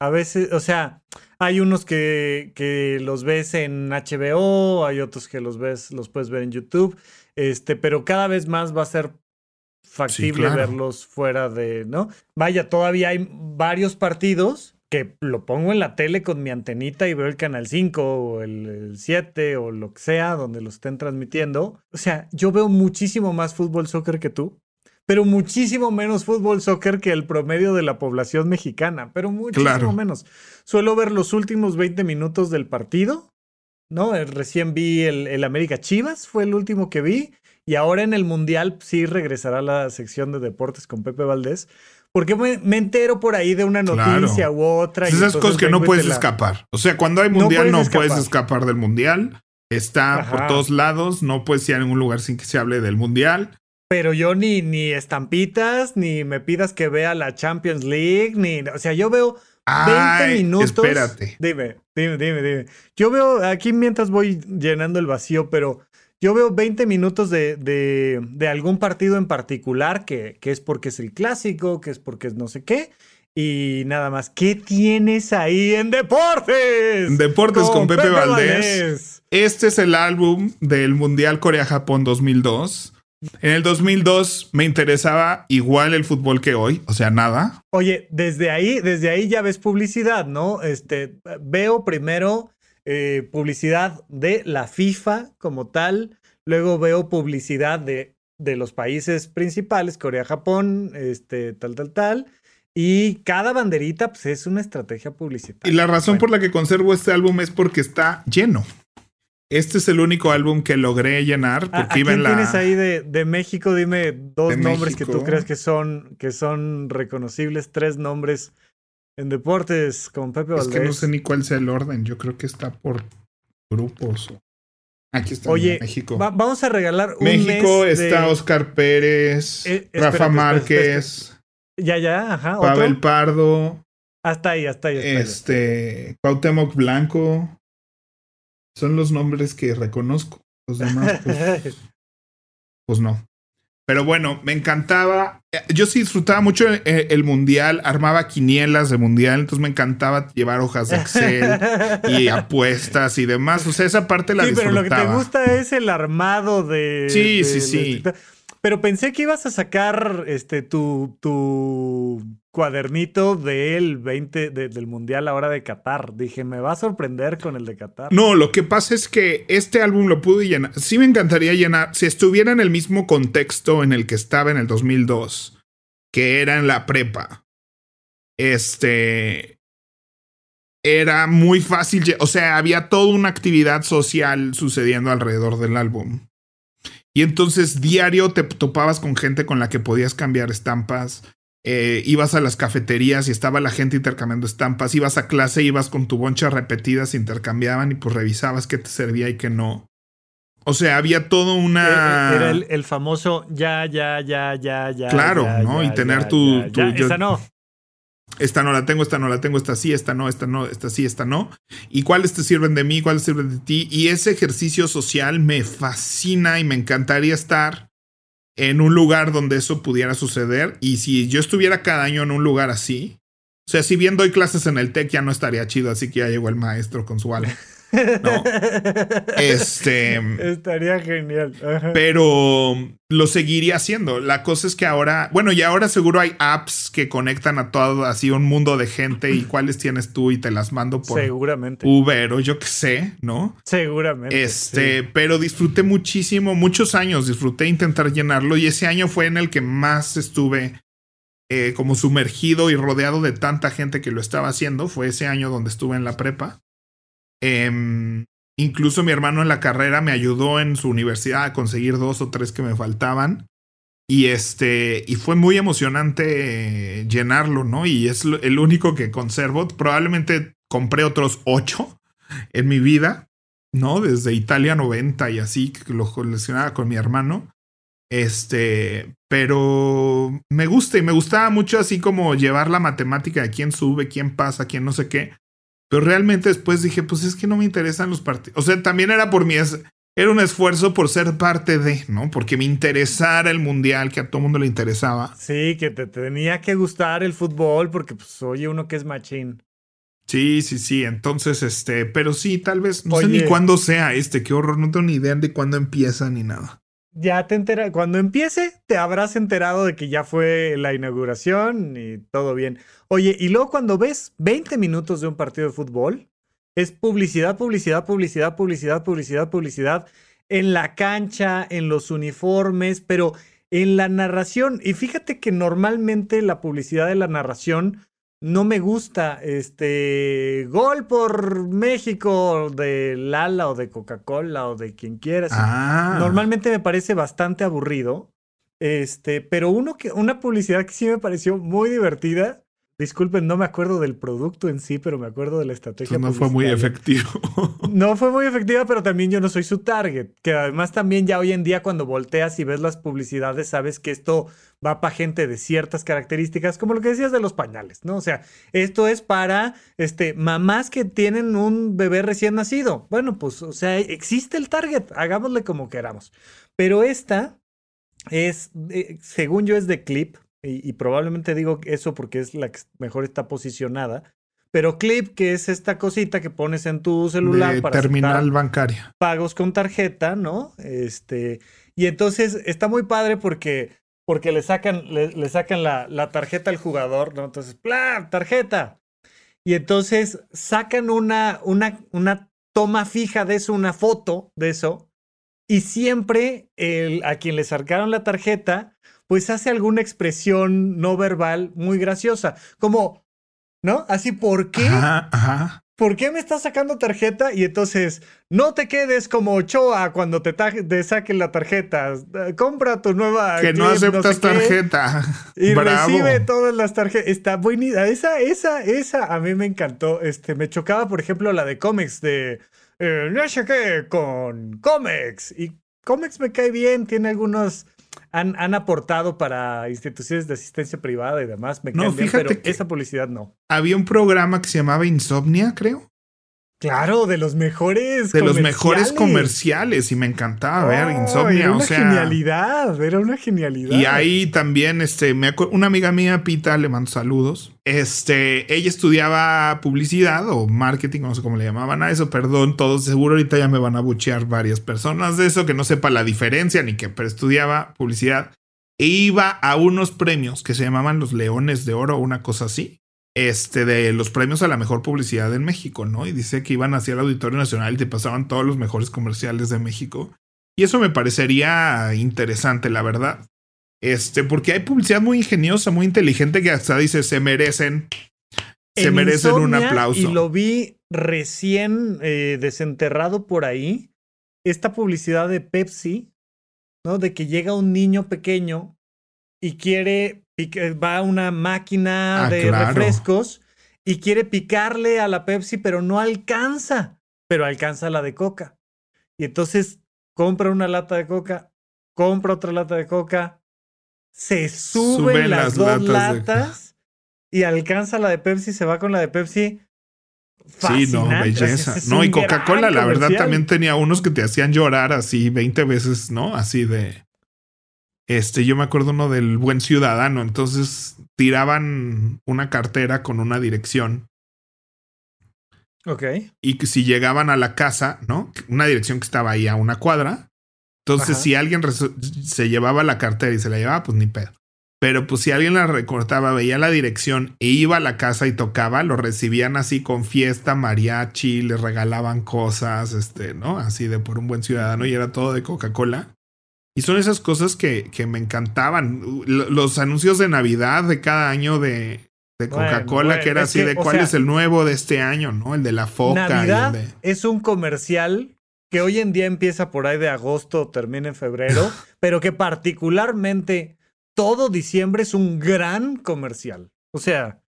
A veces, o sea, hay unos que, que los ves en HBO, hay otros que los ves, los puedes ver en YouTube, este, pero cada vez más va a ser factible verlos fuera de, ¿no? Vaya, todavía hay varios partidos que lo pongo en la tele con mi antenita y veo el canal 5 o el, 7 o lo que sea donde lo estén transmitiendo. O sea, yo veo muchísimo más fútbol soccer que tú, pero muchísimo menos fútbol soccer que el promedio de la población mexicana, pero muchísimo menos. Suelo ver los últimos 20 minutos del partido, ¿no? Eh, recién vi el, el América Chivas, fue el último que vi. Y ahora en el Mundial sí regresará la sección de deportes con Pepe Valdés. Porque me, entero por ahí de una noticia u otra. Esas cosas que no puedes escapar. O sea, cuando hay mundial no puedes, escapar. del mundial. Está por todos lados. No puedes ir a ningún lugar sin que se hable del mundial. Pero yo ni, ni estampitas, ni me pidas que vea la Champions League, ni. O sea, yo veo 20 minutos. Espérate. Dime, dime, dime, dime. Yo veo aquí mientras voy llenando el vacío, pero yo veo 20 minutos de, de, algún partido en particular, que, que, es porque es el clásico, que es porque es no sé qué. Y nada más, ¿qué tienes ahí en Deportes? Deportes con, Pepe, Valdés. Este es el álbum del Mundial Corea-Japón 2002. En el 2002 me interesaba igual el fútbol que hoy, o sea, nada. Oye, desde ahí, desde ahí ya ves publicidad, ¿no? Este, veo primero eh, publicidad de la FIFA como tal, luego veo publicidad de, de los países principales, Corea, Japón, este, tal, tal, tal. Y cada banderita pues, es una estrategia publicitaria. Y la razón por la que conservo este álbum es porque está lleno. Este es el único álbum que logré llenar porque iba en la... tienes ahí de, de, México? Dime dos nombres que tú creas que son, que son reconocibles, tres nombres en deportes con Pepe Valdés. Es que no sé ni cuál sea el orden. Yo creo que está por grupos. Aquí está Oye, México. vamos a regalar un México está Oscar Pérez, eh, Rafa Márquez. ya, ya, ajá. Pavel Pardo. Hasta ahí, hasta ahí. este, Cuauhtémoc Blanco. Son los nombres que reconozco. Los demás, pues, pues no. Pero bueno, me encantaba. Yo sí disfrutaba mucho el, mundial, armaba quinielas de mundial, entonces me encantaba llevar hojas de Excel y apuestas y demás. O sea, esa parte la disfrutaba. Sí, pero lo que te gusta es el armado de. Sí, sí, sí. Pero pensé que ibas a sacar este tu, tu cuadernito del 20 del Mundial ahora de Qatar. Dije, me va a sorprender con el de Qatar. No, lo que pasa es que este álbum lo pude llenar. Sí me encantaría llenar. Si estuviera en el mismo contexto en el que estaba en el 2002, que era en la prepa. Este. Era muy fácil. O sea, había toda una actividad social sucediendo alrededor del álbum. Y entonces diario te topabas con gente con la que podías cambiar estampas. Eh, ibas a las cafeterías y estaba la gente intercambiando estampas. Ibas a clase, ibas con tu boncha repetidas, intercambiaban y pues revisabas qué te servía y qué no. O sea, había todo una. Eh, eh, era el, famoso ya, ya, ya, ya, ya. Claro, ¿no? y tener tu. esa no esta no la tengo, esta no la tengo, esta sí, esta no, esta no, esta sí, esta no. ¿Y cuáles te sirven de mí, cuáles sirven de ti? Y ese ejercicio social me fascina y me encantaría estar en un lugar donde eso pudiera suceder. Y si yo estuviera cada año en un lugar así, o sea, si bien doy clases en el TEC ya no estaría chido, así que ya llegó el maestro con su alma. No. Este. Estaría genial. Pero lo seguiría haciendo. La cosa es que ahora, bueno, y ahora seguro hay apps que conectan a todo así un mundo de gente y cuáles tienes tú y te las mando por Seguramente. Uber o yo qué sé, ¿no? Seguramente. Este, pero disfruté muchísimo, muchos años disfruté intentar llenarlo y ese año fue en el que más estuve eh, como sumergido y rodeado de tanta gente que lo estaba haciendo. Fue ese año donde estuve en la prepa. Em, incluso mi hermano en la carrera me ayudó en su universidad a conseguir dos o tres que me faltaban. Y este, y fue muy emocionante llenarlo, ¿no? Y es el único que conservo. Probablemente compré otros ocho en mi vida, ¿no? Desde Italia 90 y así, que lo coleccionaba con mi hermano. Este, pero me gusta y me gustaba mucho así como llevar la matemática de quién sube, quién pasa, quién no sé qué. Pero realmente después dije, pues es que no me interesan los partidos. O sea, también era por mí, era un esfuerzo por ser parte de, ¿no? Porque me interesara el mundial, que a todo mundo le interesaba. Sí, que te tenía que gustar el fútbol, porque pues oye uno que es machín. Sí, sí, sí. Entonces, este, pero sí, tal vez, no sé ni cuándo sea este, qué horror, no tengo ni idea de cuándo empieza ni nada. Ya te enteras, cuando empiece, te habrás enterado de que ya fue la inauguración y todo bien. Oye, y luego cuando ves 20 minutos de un partido de fútbol, es publicidad, publicidad, publicidad, publicidad, publicidad, publicidad, en la cancha, en los uniformes, pero en la narración. Y fíjate que normalmente la publicidad de la narración no me gusta. Este gol por México de Lala o de Coca-Cola o de quien quieras. Ah. Normalmente me parece bastante aburrido. Este, pero uno que, una publicidad que sí me pareció muy divertida Disculpen, no me acuerdo del producto en sí, pero me acuerdo de la estrategia. no fue muy efectivo. no fue muy efectiva, pero también yo no soy su target. Que además también ya hoy en día cuando volteas y ves las publicidades, sabes que esto va para gente de ciertas características, como lo que decías de los pañales, ¿no? O sea, esto es para este, mamás que tienen un bebé recién nacido. Bueno, pues, o sea, existe el target, hagámosle como queramos. Pero esta es, eh, según yo, es de clip, y, probablemente digo eso porque es la que mejor está posicionada. Pero Clip, que es esta cosita que pones en tu celular para terminal bancaria. Pagos con tarjeta, ¿no? Este, y entonces está muy padre porque, porque le sacan, le, sacan la, la, tarjeta al jugador, ¿no? Entonces, ¡plá! ¡Tarjeta! Y entonces sacan una, una, una toma fija de eso, una foto de eso. Y siempre el, a quien le sacaron la tarjeta pues hace alguna expresión no verbal muy graciosa, como, ¿no? Así, ¿por qué? Ajá, ¿Por qué me estás sacando tarjeta? Y entonces, no te quedes como Ochoa cuando te, te saquen la tarjeta. Compra tu nueva. Que no aceptas tarjeta. Y recibe todas las tarjetas. Está buenísima. Esa, esa, esa a mí me encantó. Este, me chocaba, por ejemplo, la de cómics de. Eh, no sé qué, con cómics. Y cómics me cae bien, tiene algunos han, aportado para instituciones de asistencia privada y demás. Me no, fíjate pero esa publicidad no. Había un programa que se llamaba Insomnia, creo. Claro, de los mejores. De los mejores comerciales y me encantaba ver Insomnia. Era una genialidad, era una genialidad. Y ahí también, este, me una amiga mía, Pita, le mando saludos. Este, ella estudiaba publicidad o marketing, no sé cómo le llamaban a eso, perdón, todos seguro ahorita ya me van a buchear varias personas de eso que no sepa la diferencia ni que, pero estudiaba publicidad. E iba a unos premios que se llamaban los Leones de Oro, una cosa así este, de los premios a la mejor publicidad en México, ¿no? Y dice que iban hacia el Auditorio Nacional y te pasaban todos los mejores comerciales de México. Y eso me parecería interesante, la verdad. Este, porque hay publicidad muy ingeniosa, muy inteligente que hasta dice se merecen, se merecen un aplauso. Y lo vi recién eh, desenterrado por ahí. Esta publicidad de Pepsi, ¿no? De que llega un niño pequeño y quiere va a una máquina ah, de refrescos y quiere picarle a la Pepsi, pero no alcanza, pero alcanza la de Coca. Y entonces compra una lata de Coca, compra otra lata de Coca, se suben, las, dos latas y alcanza la de Pepsi, se va con la de Pepsi. Sí, no, belleza. no, y Coca-Cola, la verdad, también tenía unos que te hacían llorar así 20 veces, ¿no? Así de. Este, yo me acuerdo uno del buen ciudadano. Entonces tiraban una cartera con una dirección. Ok. Y si llegaban a la casa, ¿no? Una dirección que estaba ahí a una cuadra. Entonces, si alguien se llevaba la cartera y se la llevaba, pues ni pedo. Pero pues si alguien la recortaba, veía la dirección e iba a la casa y tocaba, lo recibían así con fiesta, mariachi, le regalaban cosas, este, ¿no? Así de por un buen ciudadano y era todo de Coca-Cola. Y son esas cosas que, que me encantaban. Los anuncios de Navidad de cada año de, de Coca-Cola, que era así de cuál es el nuevo de este año, ¿no? El de la foca. Navidad es un comercial que hoy en día empieza por ahí de agosto, termina en febrero, pero que particularmente todo diciembre es un gran comercial. O sea,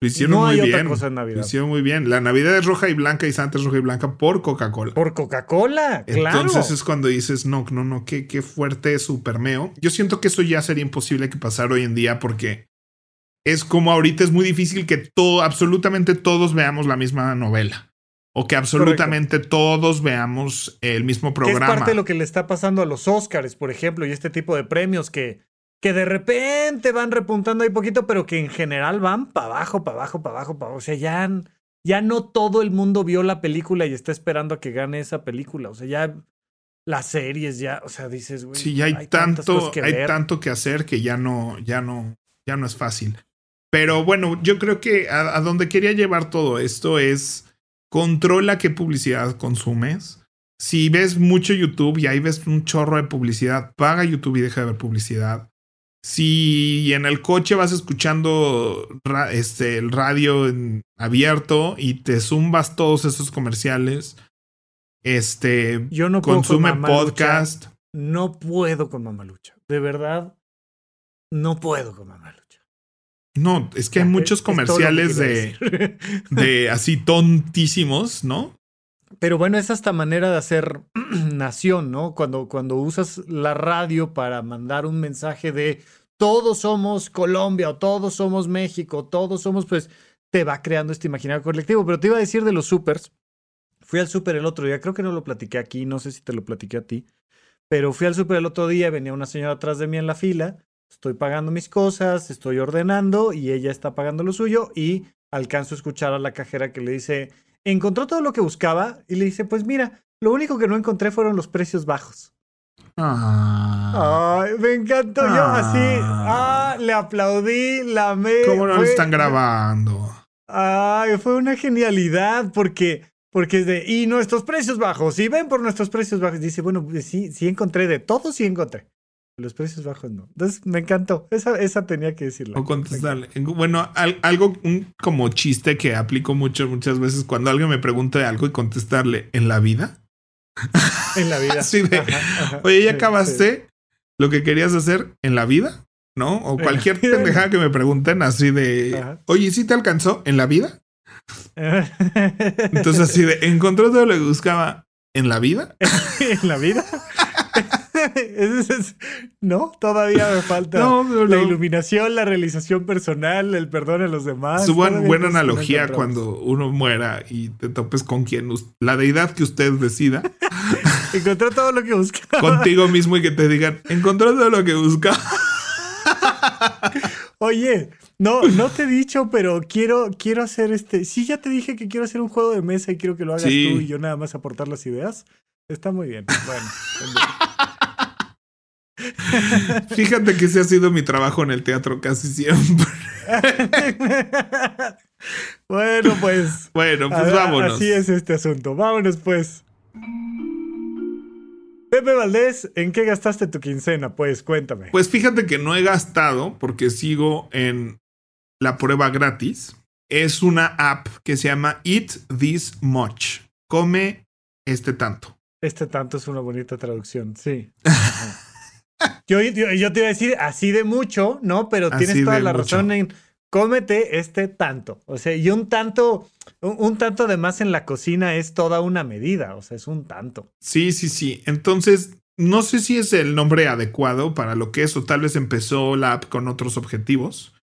lo hicieron muy bien. Lo hicieron muy bien. La Navidad es roja y blanca y Santa es roja y blanca por Coca-Cola. Por Coca-Cola, claro. Entonces es cuando dices, no, no, no, qué, qué fuerte su permeo. Yo siento que eso ya sería imposible que pasara hoy en día porque es como ahorita es muy difícil que todo, absolutamente todos veamos la misma novela. O que absolutamente todos veamos el mismo programa. es parte de lo que le está pasando a los Oscars, por ejemplo, y este tipo de premios que que de repente van repuntando ahí poquito, pero que en general van para abajo, para abajo, para abajo, para abajo. O sea, ya, ya no todo el mundo vio la película y está esperando a que gane esa película. O sea, ya las series ya, o sea, dices, güey. Sí, ya hay, tanto, hay tanto que hacer que ya no, ya no, ya no es fácil. Pero bueno, yo creo que a, donde quería llevar todo esto es controla qué publicidad consumes. Si ves mucho YouTube y ahí ves un chorro de publicidad, paga YouTube y deja de ver publicidad. Si en el coche vas escuchando este, el radio abierto y te zumbas todos esos comerciales, este, yo no consume podcast. No puedo con Mamalucha. De verdad, no puedo con Mamalucha. No, es que hay muchos comerciales de, de así tontísimos, ¿no? Pero bueno, es esta manera de hacer nación, ¿no? Cuando, cuando usas la radio para mandar un mensaje de todos somos Colombia o todos somos México, todos somos, pues te va creando este imaginario colectivo. Pero te iba a decir de los supers. Fui al super el otro día, creo que no lo platiqué aquí, no sé si te lo platiqué a ti, pero fui al super el otro día, venía una señora atrás de mí en la fila, estoy pagando mis cosas, estoy ordenando y ella está pagando lo suyo y alcanzo a escuchar a la cajera que le dice, encontró todo lo que buscaba y le dice, pues mira, lo único que no encontré fueron los precios bajos. Ah. Ay, me encantó yo así. Ah, le aplaudí, la me. ¿Cómo no lo están grabando? Ay, fue una genialidad porque porque es de, y nuestros precios bajos, y ven por nuestros precios bajos. Dice, bueno, pues sí, sí encontré de todo, sí encontré. Los precios bajos no. Entonces me encantó. Esa, esa tenía que decirlo. O contestarle. Bueno, algo un, como chiste que aplico mucho, muchas veces cuando alguien me pregunta de algo y contestarle, ¿en la vida? En la vida. sí, Oye, ¿ya acabaste lo que querías hacer en la vida? ¿No? O cualquier pendejada que me pregunten así de, oye, ¿sí te alcanzó en la vida? Entonces así de, ¿encontró todo lo que buscaba en la vida? ¿En la vida? no, todavía me falta la iluminación, la realización personal, el perdón a los demás. Su buena analogía cuando uno muera y te topes con quien, la deidad que usted decida. Encontró todo lo que buscaba. Contigo mismo y que te digan, encontró todo lo que buscaba. Oye, no, no te he dicho, pero quiero, quiero hacer este. Sí, ya te dije que quiero hacer un juego de mesa y quiero que lo hagas tú y yo nada más aportar las ideas. Está muy bien. Bueno. Fíjate que ese ha sido mi trabajo en el teatro casi siempre. bueno, pues. Bueno, pues vámonos. Así es este asunto. Vámonos, pues. Pepe Valdés, ¿en qué gastaste tu quincena? Pues cuéntame. Pues fíjate que no he gastado porque sigo en la prueba gratis. Es una app que se llama Eat This Much. Come este tanto. Este tanto es una bonita traducción, sí. yo, te iba a decir así de mucho, ¿no? Pero tienes toda la razón en cómete este tanto. O sea, y un tanto, un, tanto de más en la cocina es toda una medida, o sea, es un tanto. Sí, sí, sí. Entonces, no sé si es el nombre adecuado para lo que es, o tal vez empezó la app con otros objetivos.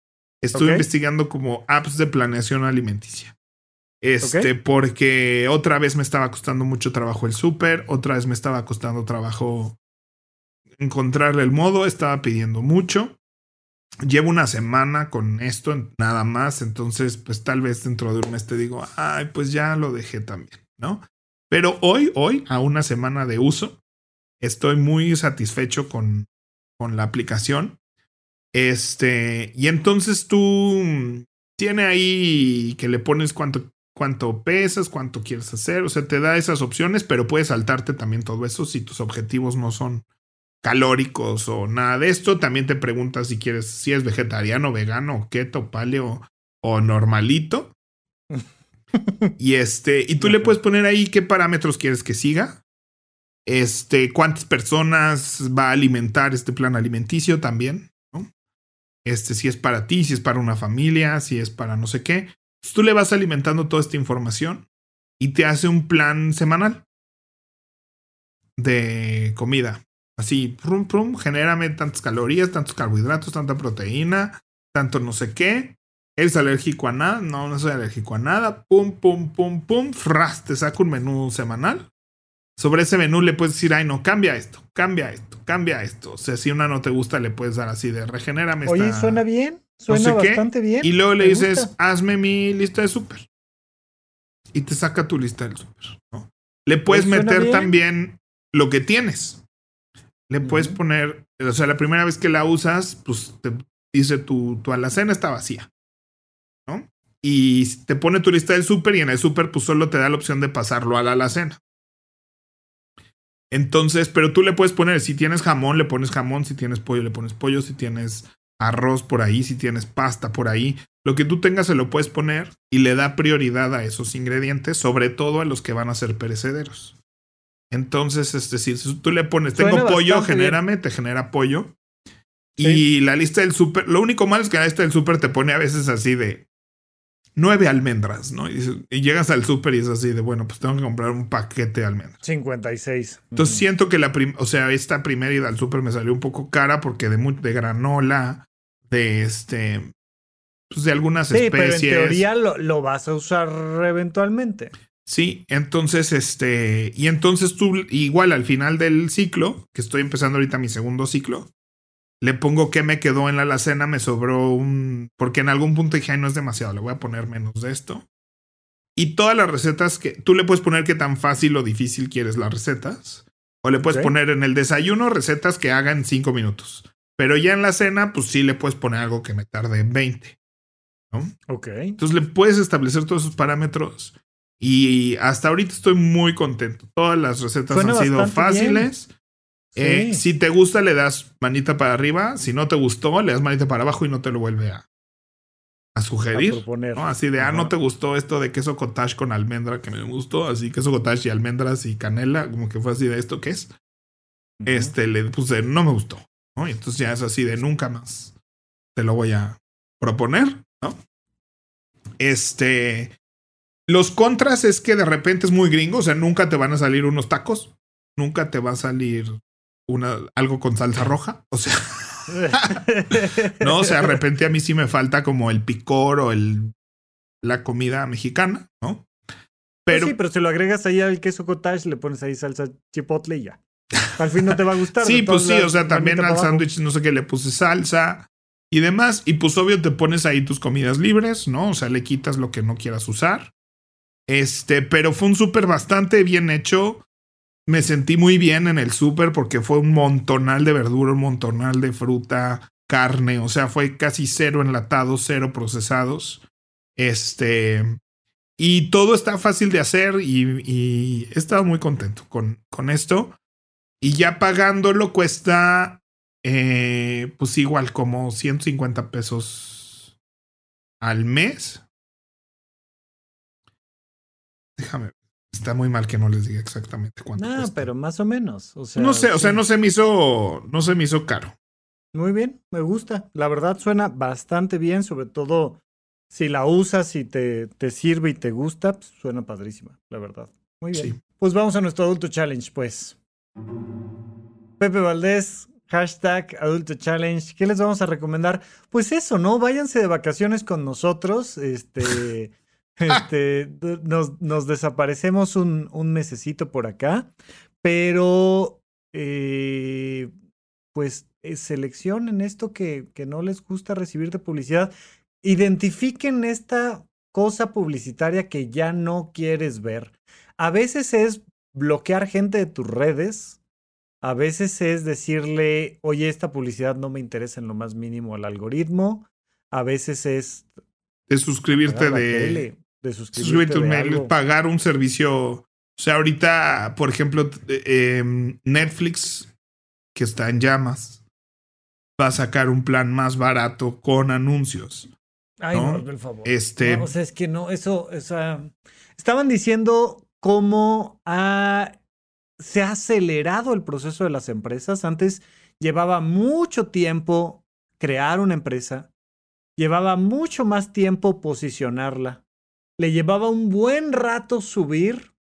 Estuve investigando como apps de planeación alimenticia. Este, porque otra vez me estaba costando mucho trabajo el súper, otra vez me estaba costando trabajo encontrarle el modo, estaba pidiendo mucho llevo una semana con esto nada más, entonces pues tal vez dentro de un mes te digo, ay, pues ya lo dejé también, ¿no? Pero hoy, hoy, a una semana de uso, estoy muy satisfecho con, con la aplicación. Este, y entonces tú mm, tiene ahí que le pones cuánto, cuánto pesas, cuánto quieres hacer, o sea, te da esas opciones, pero puedes saltarte también todo eso si tus objetivos no son calóricos o nada de esto. También te preguntas si quieres, si es vegetariano, vegano, keto, paleo o normalito. y este, y tú le puedes poner ahí qué parámetros quieres que siga. Este, cuántas personas va a alimentar este plan alimenticio también, ¿no? Este, si es para ti, si es para una familia, si es para no sé qué. tú le vas alimentando toda esta información y te hace un plan semanal de comida. Así, prum, prum, genérame tantas calorías, tantos carbohidratos, tanta proteína, tanto no sé qué. ¿Eres alérgico a nada? No, no soy alérgico a nada. Pum, pum, pum, pum. Fras, te saco un menú semanal. Sobre ese menú le puedes decir, ay, no, cambia esto, cambia esto, cambia esto. O sea, si una no te gusta, le puedes dar así de regenérame. Oye, suena bien, suena bastante bien. Y luego le dices, hazme mi lista de súper. Y te saca tu lista del súper. ¿no? Le puedes meter también lo que tienes. Le puedes poner, o sea, la primera vez que la usas, pues te dice tu, tu alacena está vacía. ¿No? Y te pone tu lista del súper y en el súper pues solo te da la opción de pasarlo a la alacena. Entonces, pero tú le puedes poner, si tienes jamón, le pones jamón, si tienes pollo, le pones pollo, si tienes arroz por ahí, si tienes pasta por ahí, lo que tú tengas se lo puedes poner y le da prioridad a esos ingredientes, sobre todo a los que van a ser perecederos. Entonces, es decir, si tú le pones, tengo pollo, genérame, te genera pollo. Y la lista del súper, lo único malo es que la lista del súper te pone a veces así de nueve almendras, ¿no? Y, llegas al súper y es así de, bueno, pues tengo que comprar un paquete de almendras. 56. Entonces siento que la, o sea, esta primera ida al súper me salió un poco cara porque de, de granola, de este, pues de algunas sí, especies. Pero en teoría lo, lo vas a usar eventualmente. Sí, entonces, este, y entonces tú, igual al final del ciclo, que estoy empezando ahorita mi segundo ciclo, le pongo que me quedó en la alacena, me sobró un, porque en algún punto dije, ay, no es demasiado, le voy a poner menos de esto. Y todas las recetas que, tú le puedes poner qué tan fácil o difícil quieres las recetas, o le puedes poner en el desayuno recetas que hagan cinco minutos. Pero ya en la cena, pues sí le puedes poner algo que me tarde en 20. ¿no? Ok. Entonces le puedes establecer todos esos parámetros y hasta ahorita estoy muy contento. Todas las recetas han sido fáciles. Eh, si te gusta, le das manita para arriba. Si no te gustó, le das manita para abajo y no te lo vuelve a, a sugerir. Así de, ah, no te gustó esto de queso cottage con almendra que me gustó. Así queso cottage y almendras y canela, como que fue así de esto, ¿qué es? Este, le puse, no me gustó. ¿no? Y entonces ya es así de nunca más. Te lo voy a proponer, ¿no? Este, los contras es que de repente es muy gringo, o sea, nunca te van a salir unos tacos, nunca te va a salir una, algo con salsa roja, o sea. no, o sea, de repente a mí sí me falta como el picor o el la comida mexicana, ¿no? Pues pero sí, pero si lo agregas ahí al queso cottage, le pones ahí salsa chipotle y ya. Al fin no te va a gustar. sí, pues sí, o sea, también al sándwich no sé qué le puse salsa y demás. Y pues obvio te pones ahí tus comidas libres, ¿no? O sea, le quitas lo que no quieras usar. Este, pero fue un súper bastante bien hecho. Me sentí muy bien en el súper porque fue un montonal de verdura, un montonal de fruta, carne, o sea, fue casi cero enlatados, cero procesados. Este, y todo está fácil de hacer y, he estado muy contento con, con esto. Y ya pagándolo cuesta, eh, pues igual como 150 pesos al mes. Déjame. Está muy mal que no les diga exactamente cuánto. No, pero más o menos. O sea, no sé, o sea, no se me hizo. No se me hizo caro. Muy bien, me gusta. La verdad suena bastante bien, sobre todo si la usas y te, te sirve y te gusta, pues suena padrísima, la verdad. Muy bien. Pues vamos a nuestro adulto challenge, pues. Pepe Valdés, hashtag adulto challenge. ¿Qué les vamos a recomendar? Pues eso, ¿no? Váyanse de vacaciones con nosotros. Este. Este, nos, nos desaparecemos un, un, mesecito por acá, pero eh, pues eh, seleccionen esto que, que no les gusta recibir de publicidad. Identifiquen esta cosa publicitaria que ya no quieres ver. A veces es bloquear gente de tus redes. A veces es decirle, oye, esta publicidad no me interesa en lo más mínimo al algoritmo. A veces es... De suscribirte de de suscribirte, de pagar un servicio. O sea, ahorita, por ejemplo, em, Netflix, que está en llamas, va a sacar un plan más barato con anuncios. Ay, no, por favor. Este... o sea, es que no, eso, o sea, estaban diciendo cómo ha, se ha acelerado el proceso de las empresas. Antes llevaba mucho tiempo crear una empresa, llevaba mucho más tiempo posicionarla, le llevaba un buen rato subir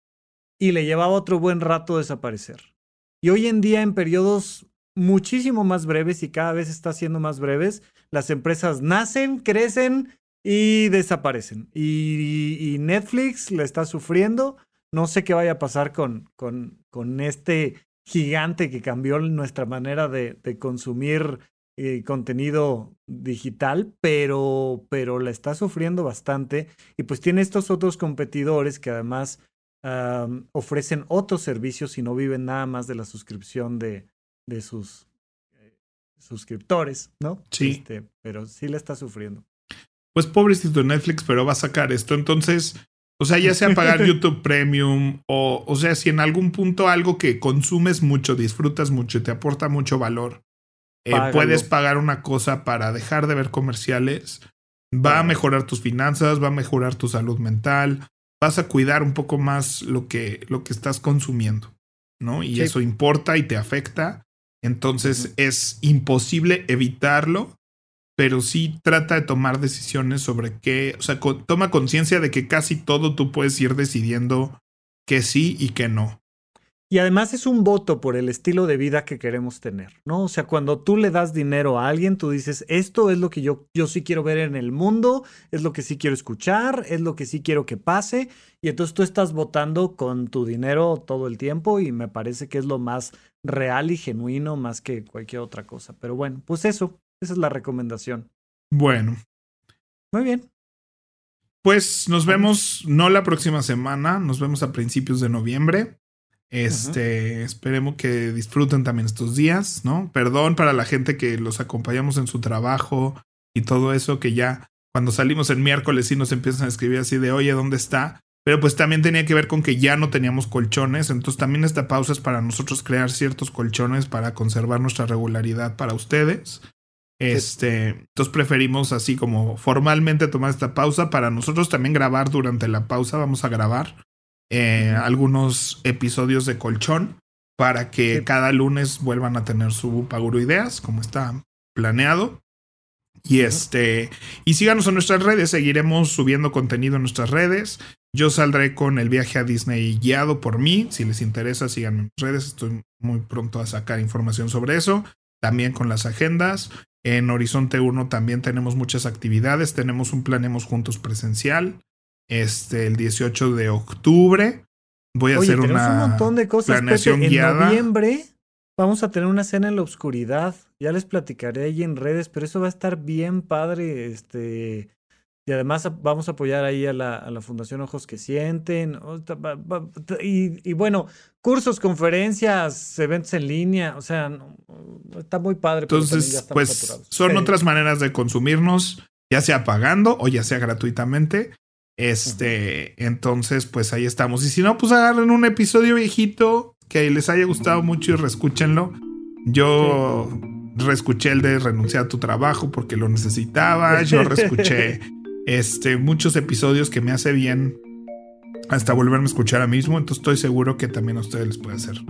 y le llevaba otro buen rato desaparecer. Y hoy en día, en periodos muchísimo más breves y cada vez está siendo más breves, las empresas nacen, crecen y desaparecen. Y, Netflix le está sufriendo. No sé qué vaya a pasar con, con, con este gigante que cambió nuestra manera de, de consumir eh, contenido digital, pero, pero la está sufriendo bastante y pues tiene estos otros competidores que además ofrecen otros servicios y no viven nada más de la suscripción de, de sus eh, suscriptores, ¿no? Sí. Este, pero sí le está sufriendo. Pues pobrecito Netflix, pero va a sacar esto. Entonces, o sea, ya sea pagar YouTube Premium o, o sea, si en algún punto algo que consumes mucho, disfrutas mucho y te aporta mucho valor, eh, puedes pagar una cosa para dejar de ver comerciales, va a mejorar tus finanzas, va a mejorar tu salud mental, vas a cuidar un poco más lo que, lo que estás consumiendo, ¿no? Y eso importa y te afecta. Entonces es imposible evitarlo, pero sí trata de tomar decisiones sobre qué, o sea, toma conciencia de que casi todo tú puedes ir decidiendo que sí y que no. Y además es un voto por el estilo de vida que queremos tener, ¿no? O sea, cuando tú le das dinero a alguien, tú dices, esto es lo que yo, yo sí quiero ver en el mundo, es lo que sí quiero escuchar, es lo que sí quiero que pase. Y entonces tú estás votando con tu dinero todo el tiempo y me parece que es lo más real y genuino más que cualquier otra cosa. Pero bueno, pues eso, esa es la recomendación. Bueno. Muy bien. Pues nos vemos, no la próxima semana, nos vemos a principios de noviembre. Este, esperemos que disfruten también estos días, ¿no? Perdón para la gente que los acompañamos en su trabajo y todo eso, que ya cuando salimos el miércoles sí nos empiezan a escribir así de, oye, ¿dónde está? Pero pues también tenía que ver con que ya no teníamos colchones, entonces también esta pausa es para nosotros crear ciertos colchones para conservar nuestra regularidad para ustedes. Este, entonces preferimos así como formalmente tomar esta pausa para nosotros también grabar durante la pausa, vamos a grabar eh, algunos episodios de colchón para que cada lunes vuelvan a tener su Paguro Ideas, como está planeado. Y este, y síganos en nuestras redes, seguiremos subiendo contenido en nuestras redes. Yo saldré con el viaje a Disney guiado por mí. Si les interesa, síganme en mis redes. Estoy muy pronto a sacar información sobre eso. También con las agendas. En Horizonte 1 también tenemos muchas actividades. Tenemos un Planemos Juntos presencial este, el 18 de octubre. Voy a hacer una un montón de cosas. planeación En guiada. noviembre vamos a tener una cena en la oscuridad. Ya les platicaré ahí en redes, pero eso va a estar bien padre. Este, y además vamos a apoyar ahí a la, a la Fundación Ojos que Sienten. Y, y, bueno, cursos, conferencias, eventos en línea. O sea, está muy padre. Entonces, pues son otras maneras de consumirnos, ya sea pagando o ya sea gratuitamente. Este, entonces, pues ahí estamos. Y si no, pues agarren un episodio viejito que les haya gustado mucho y reescúchenlo. Yo reescuché el de renunciar a tu trabajo porque lo necesitaba. Yo reescuché este, muchos episodios que me hace bien hasta volverme a escuchar a mismo. Entonces estoy seguro que también a ustedes les puede hacer.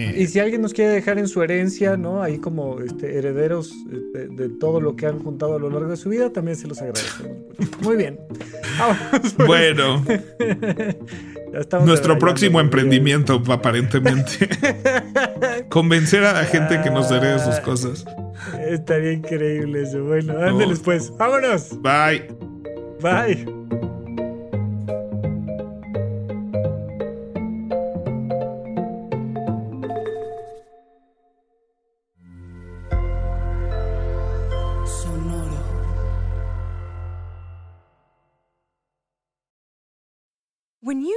Eh, y si alguien nos quiere dejar en su herencia, ¿no? Ahí como este, herederos de, de, todo lo que han juntado a lo largo de su vida, también se los agradecemos. Muy bien. Pues. Bueno. Nuestro próximo emprendimiento, aparentemente. Convencer a la gente que nos herede sus cosas. Estaría increíble eso. Bueno, ándeles pues. ¡Vámonos! Bye. Bye.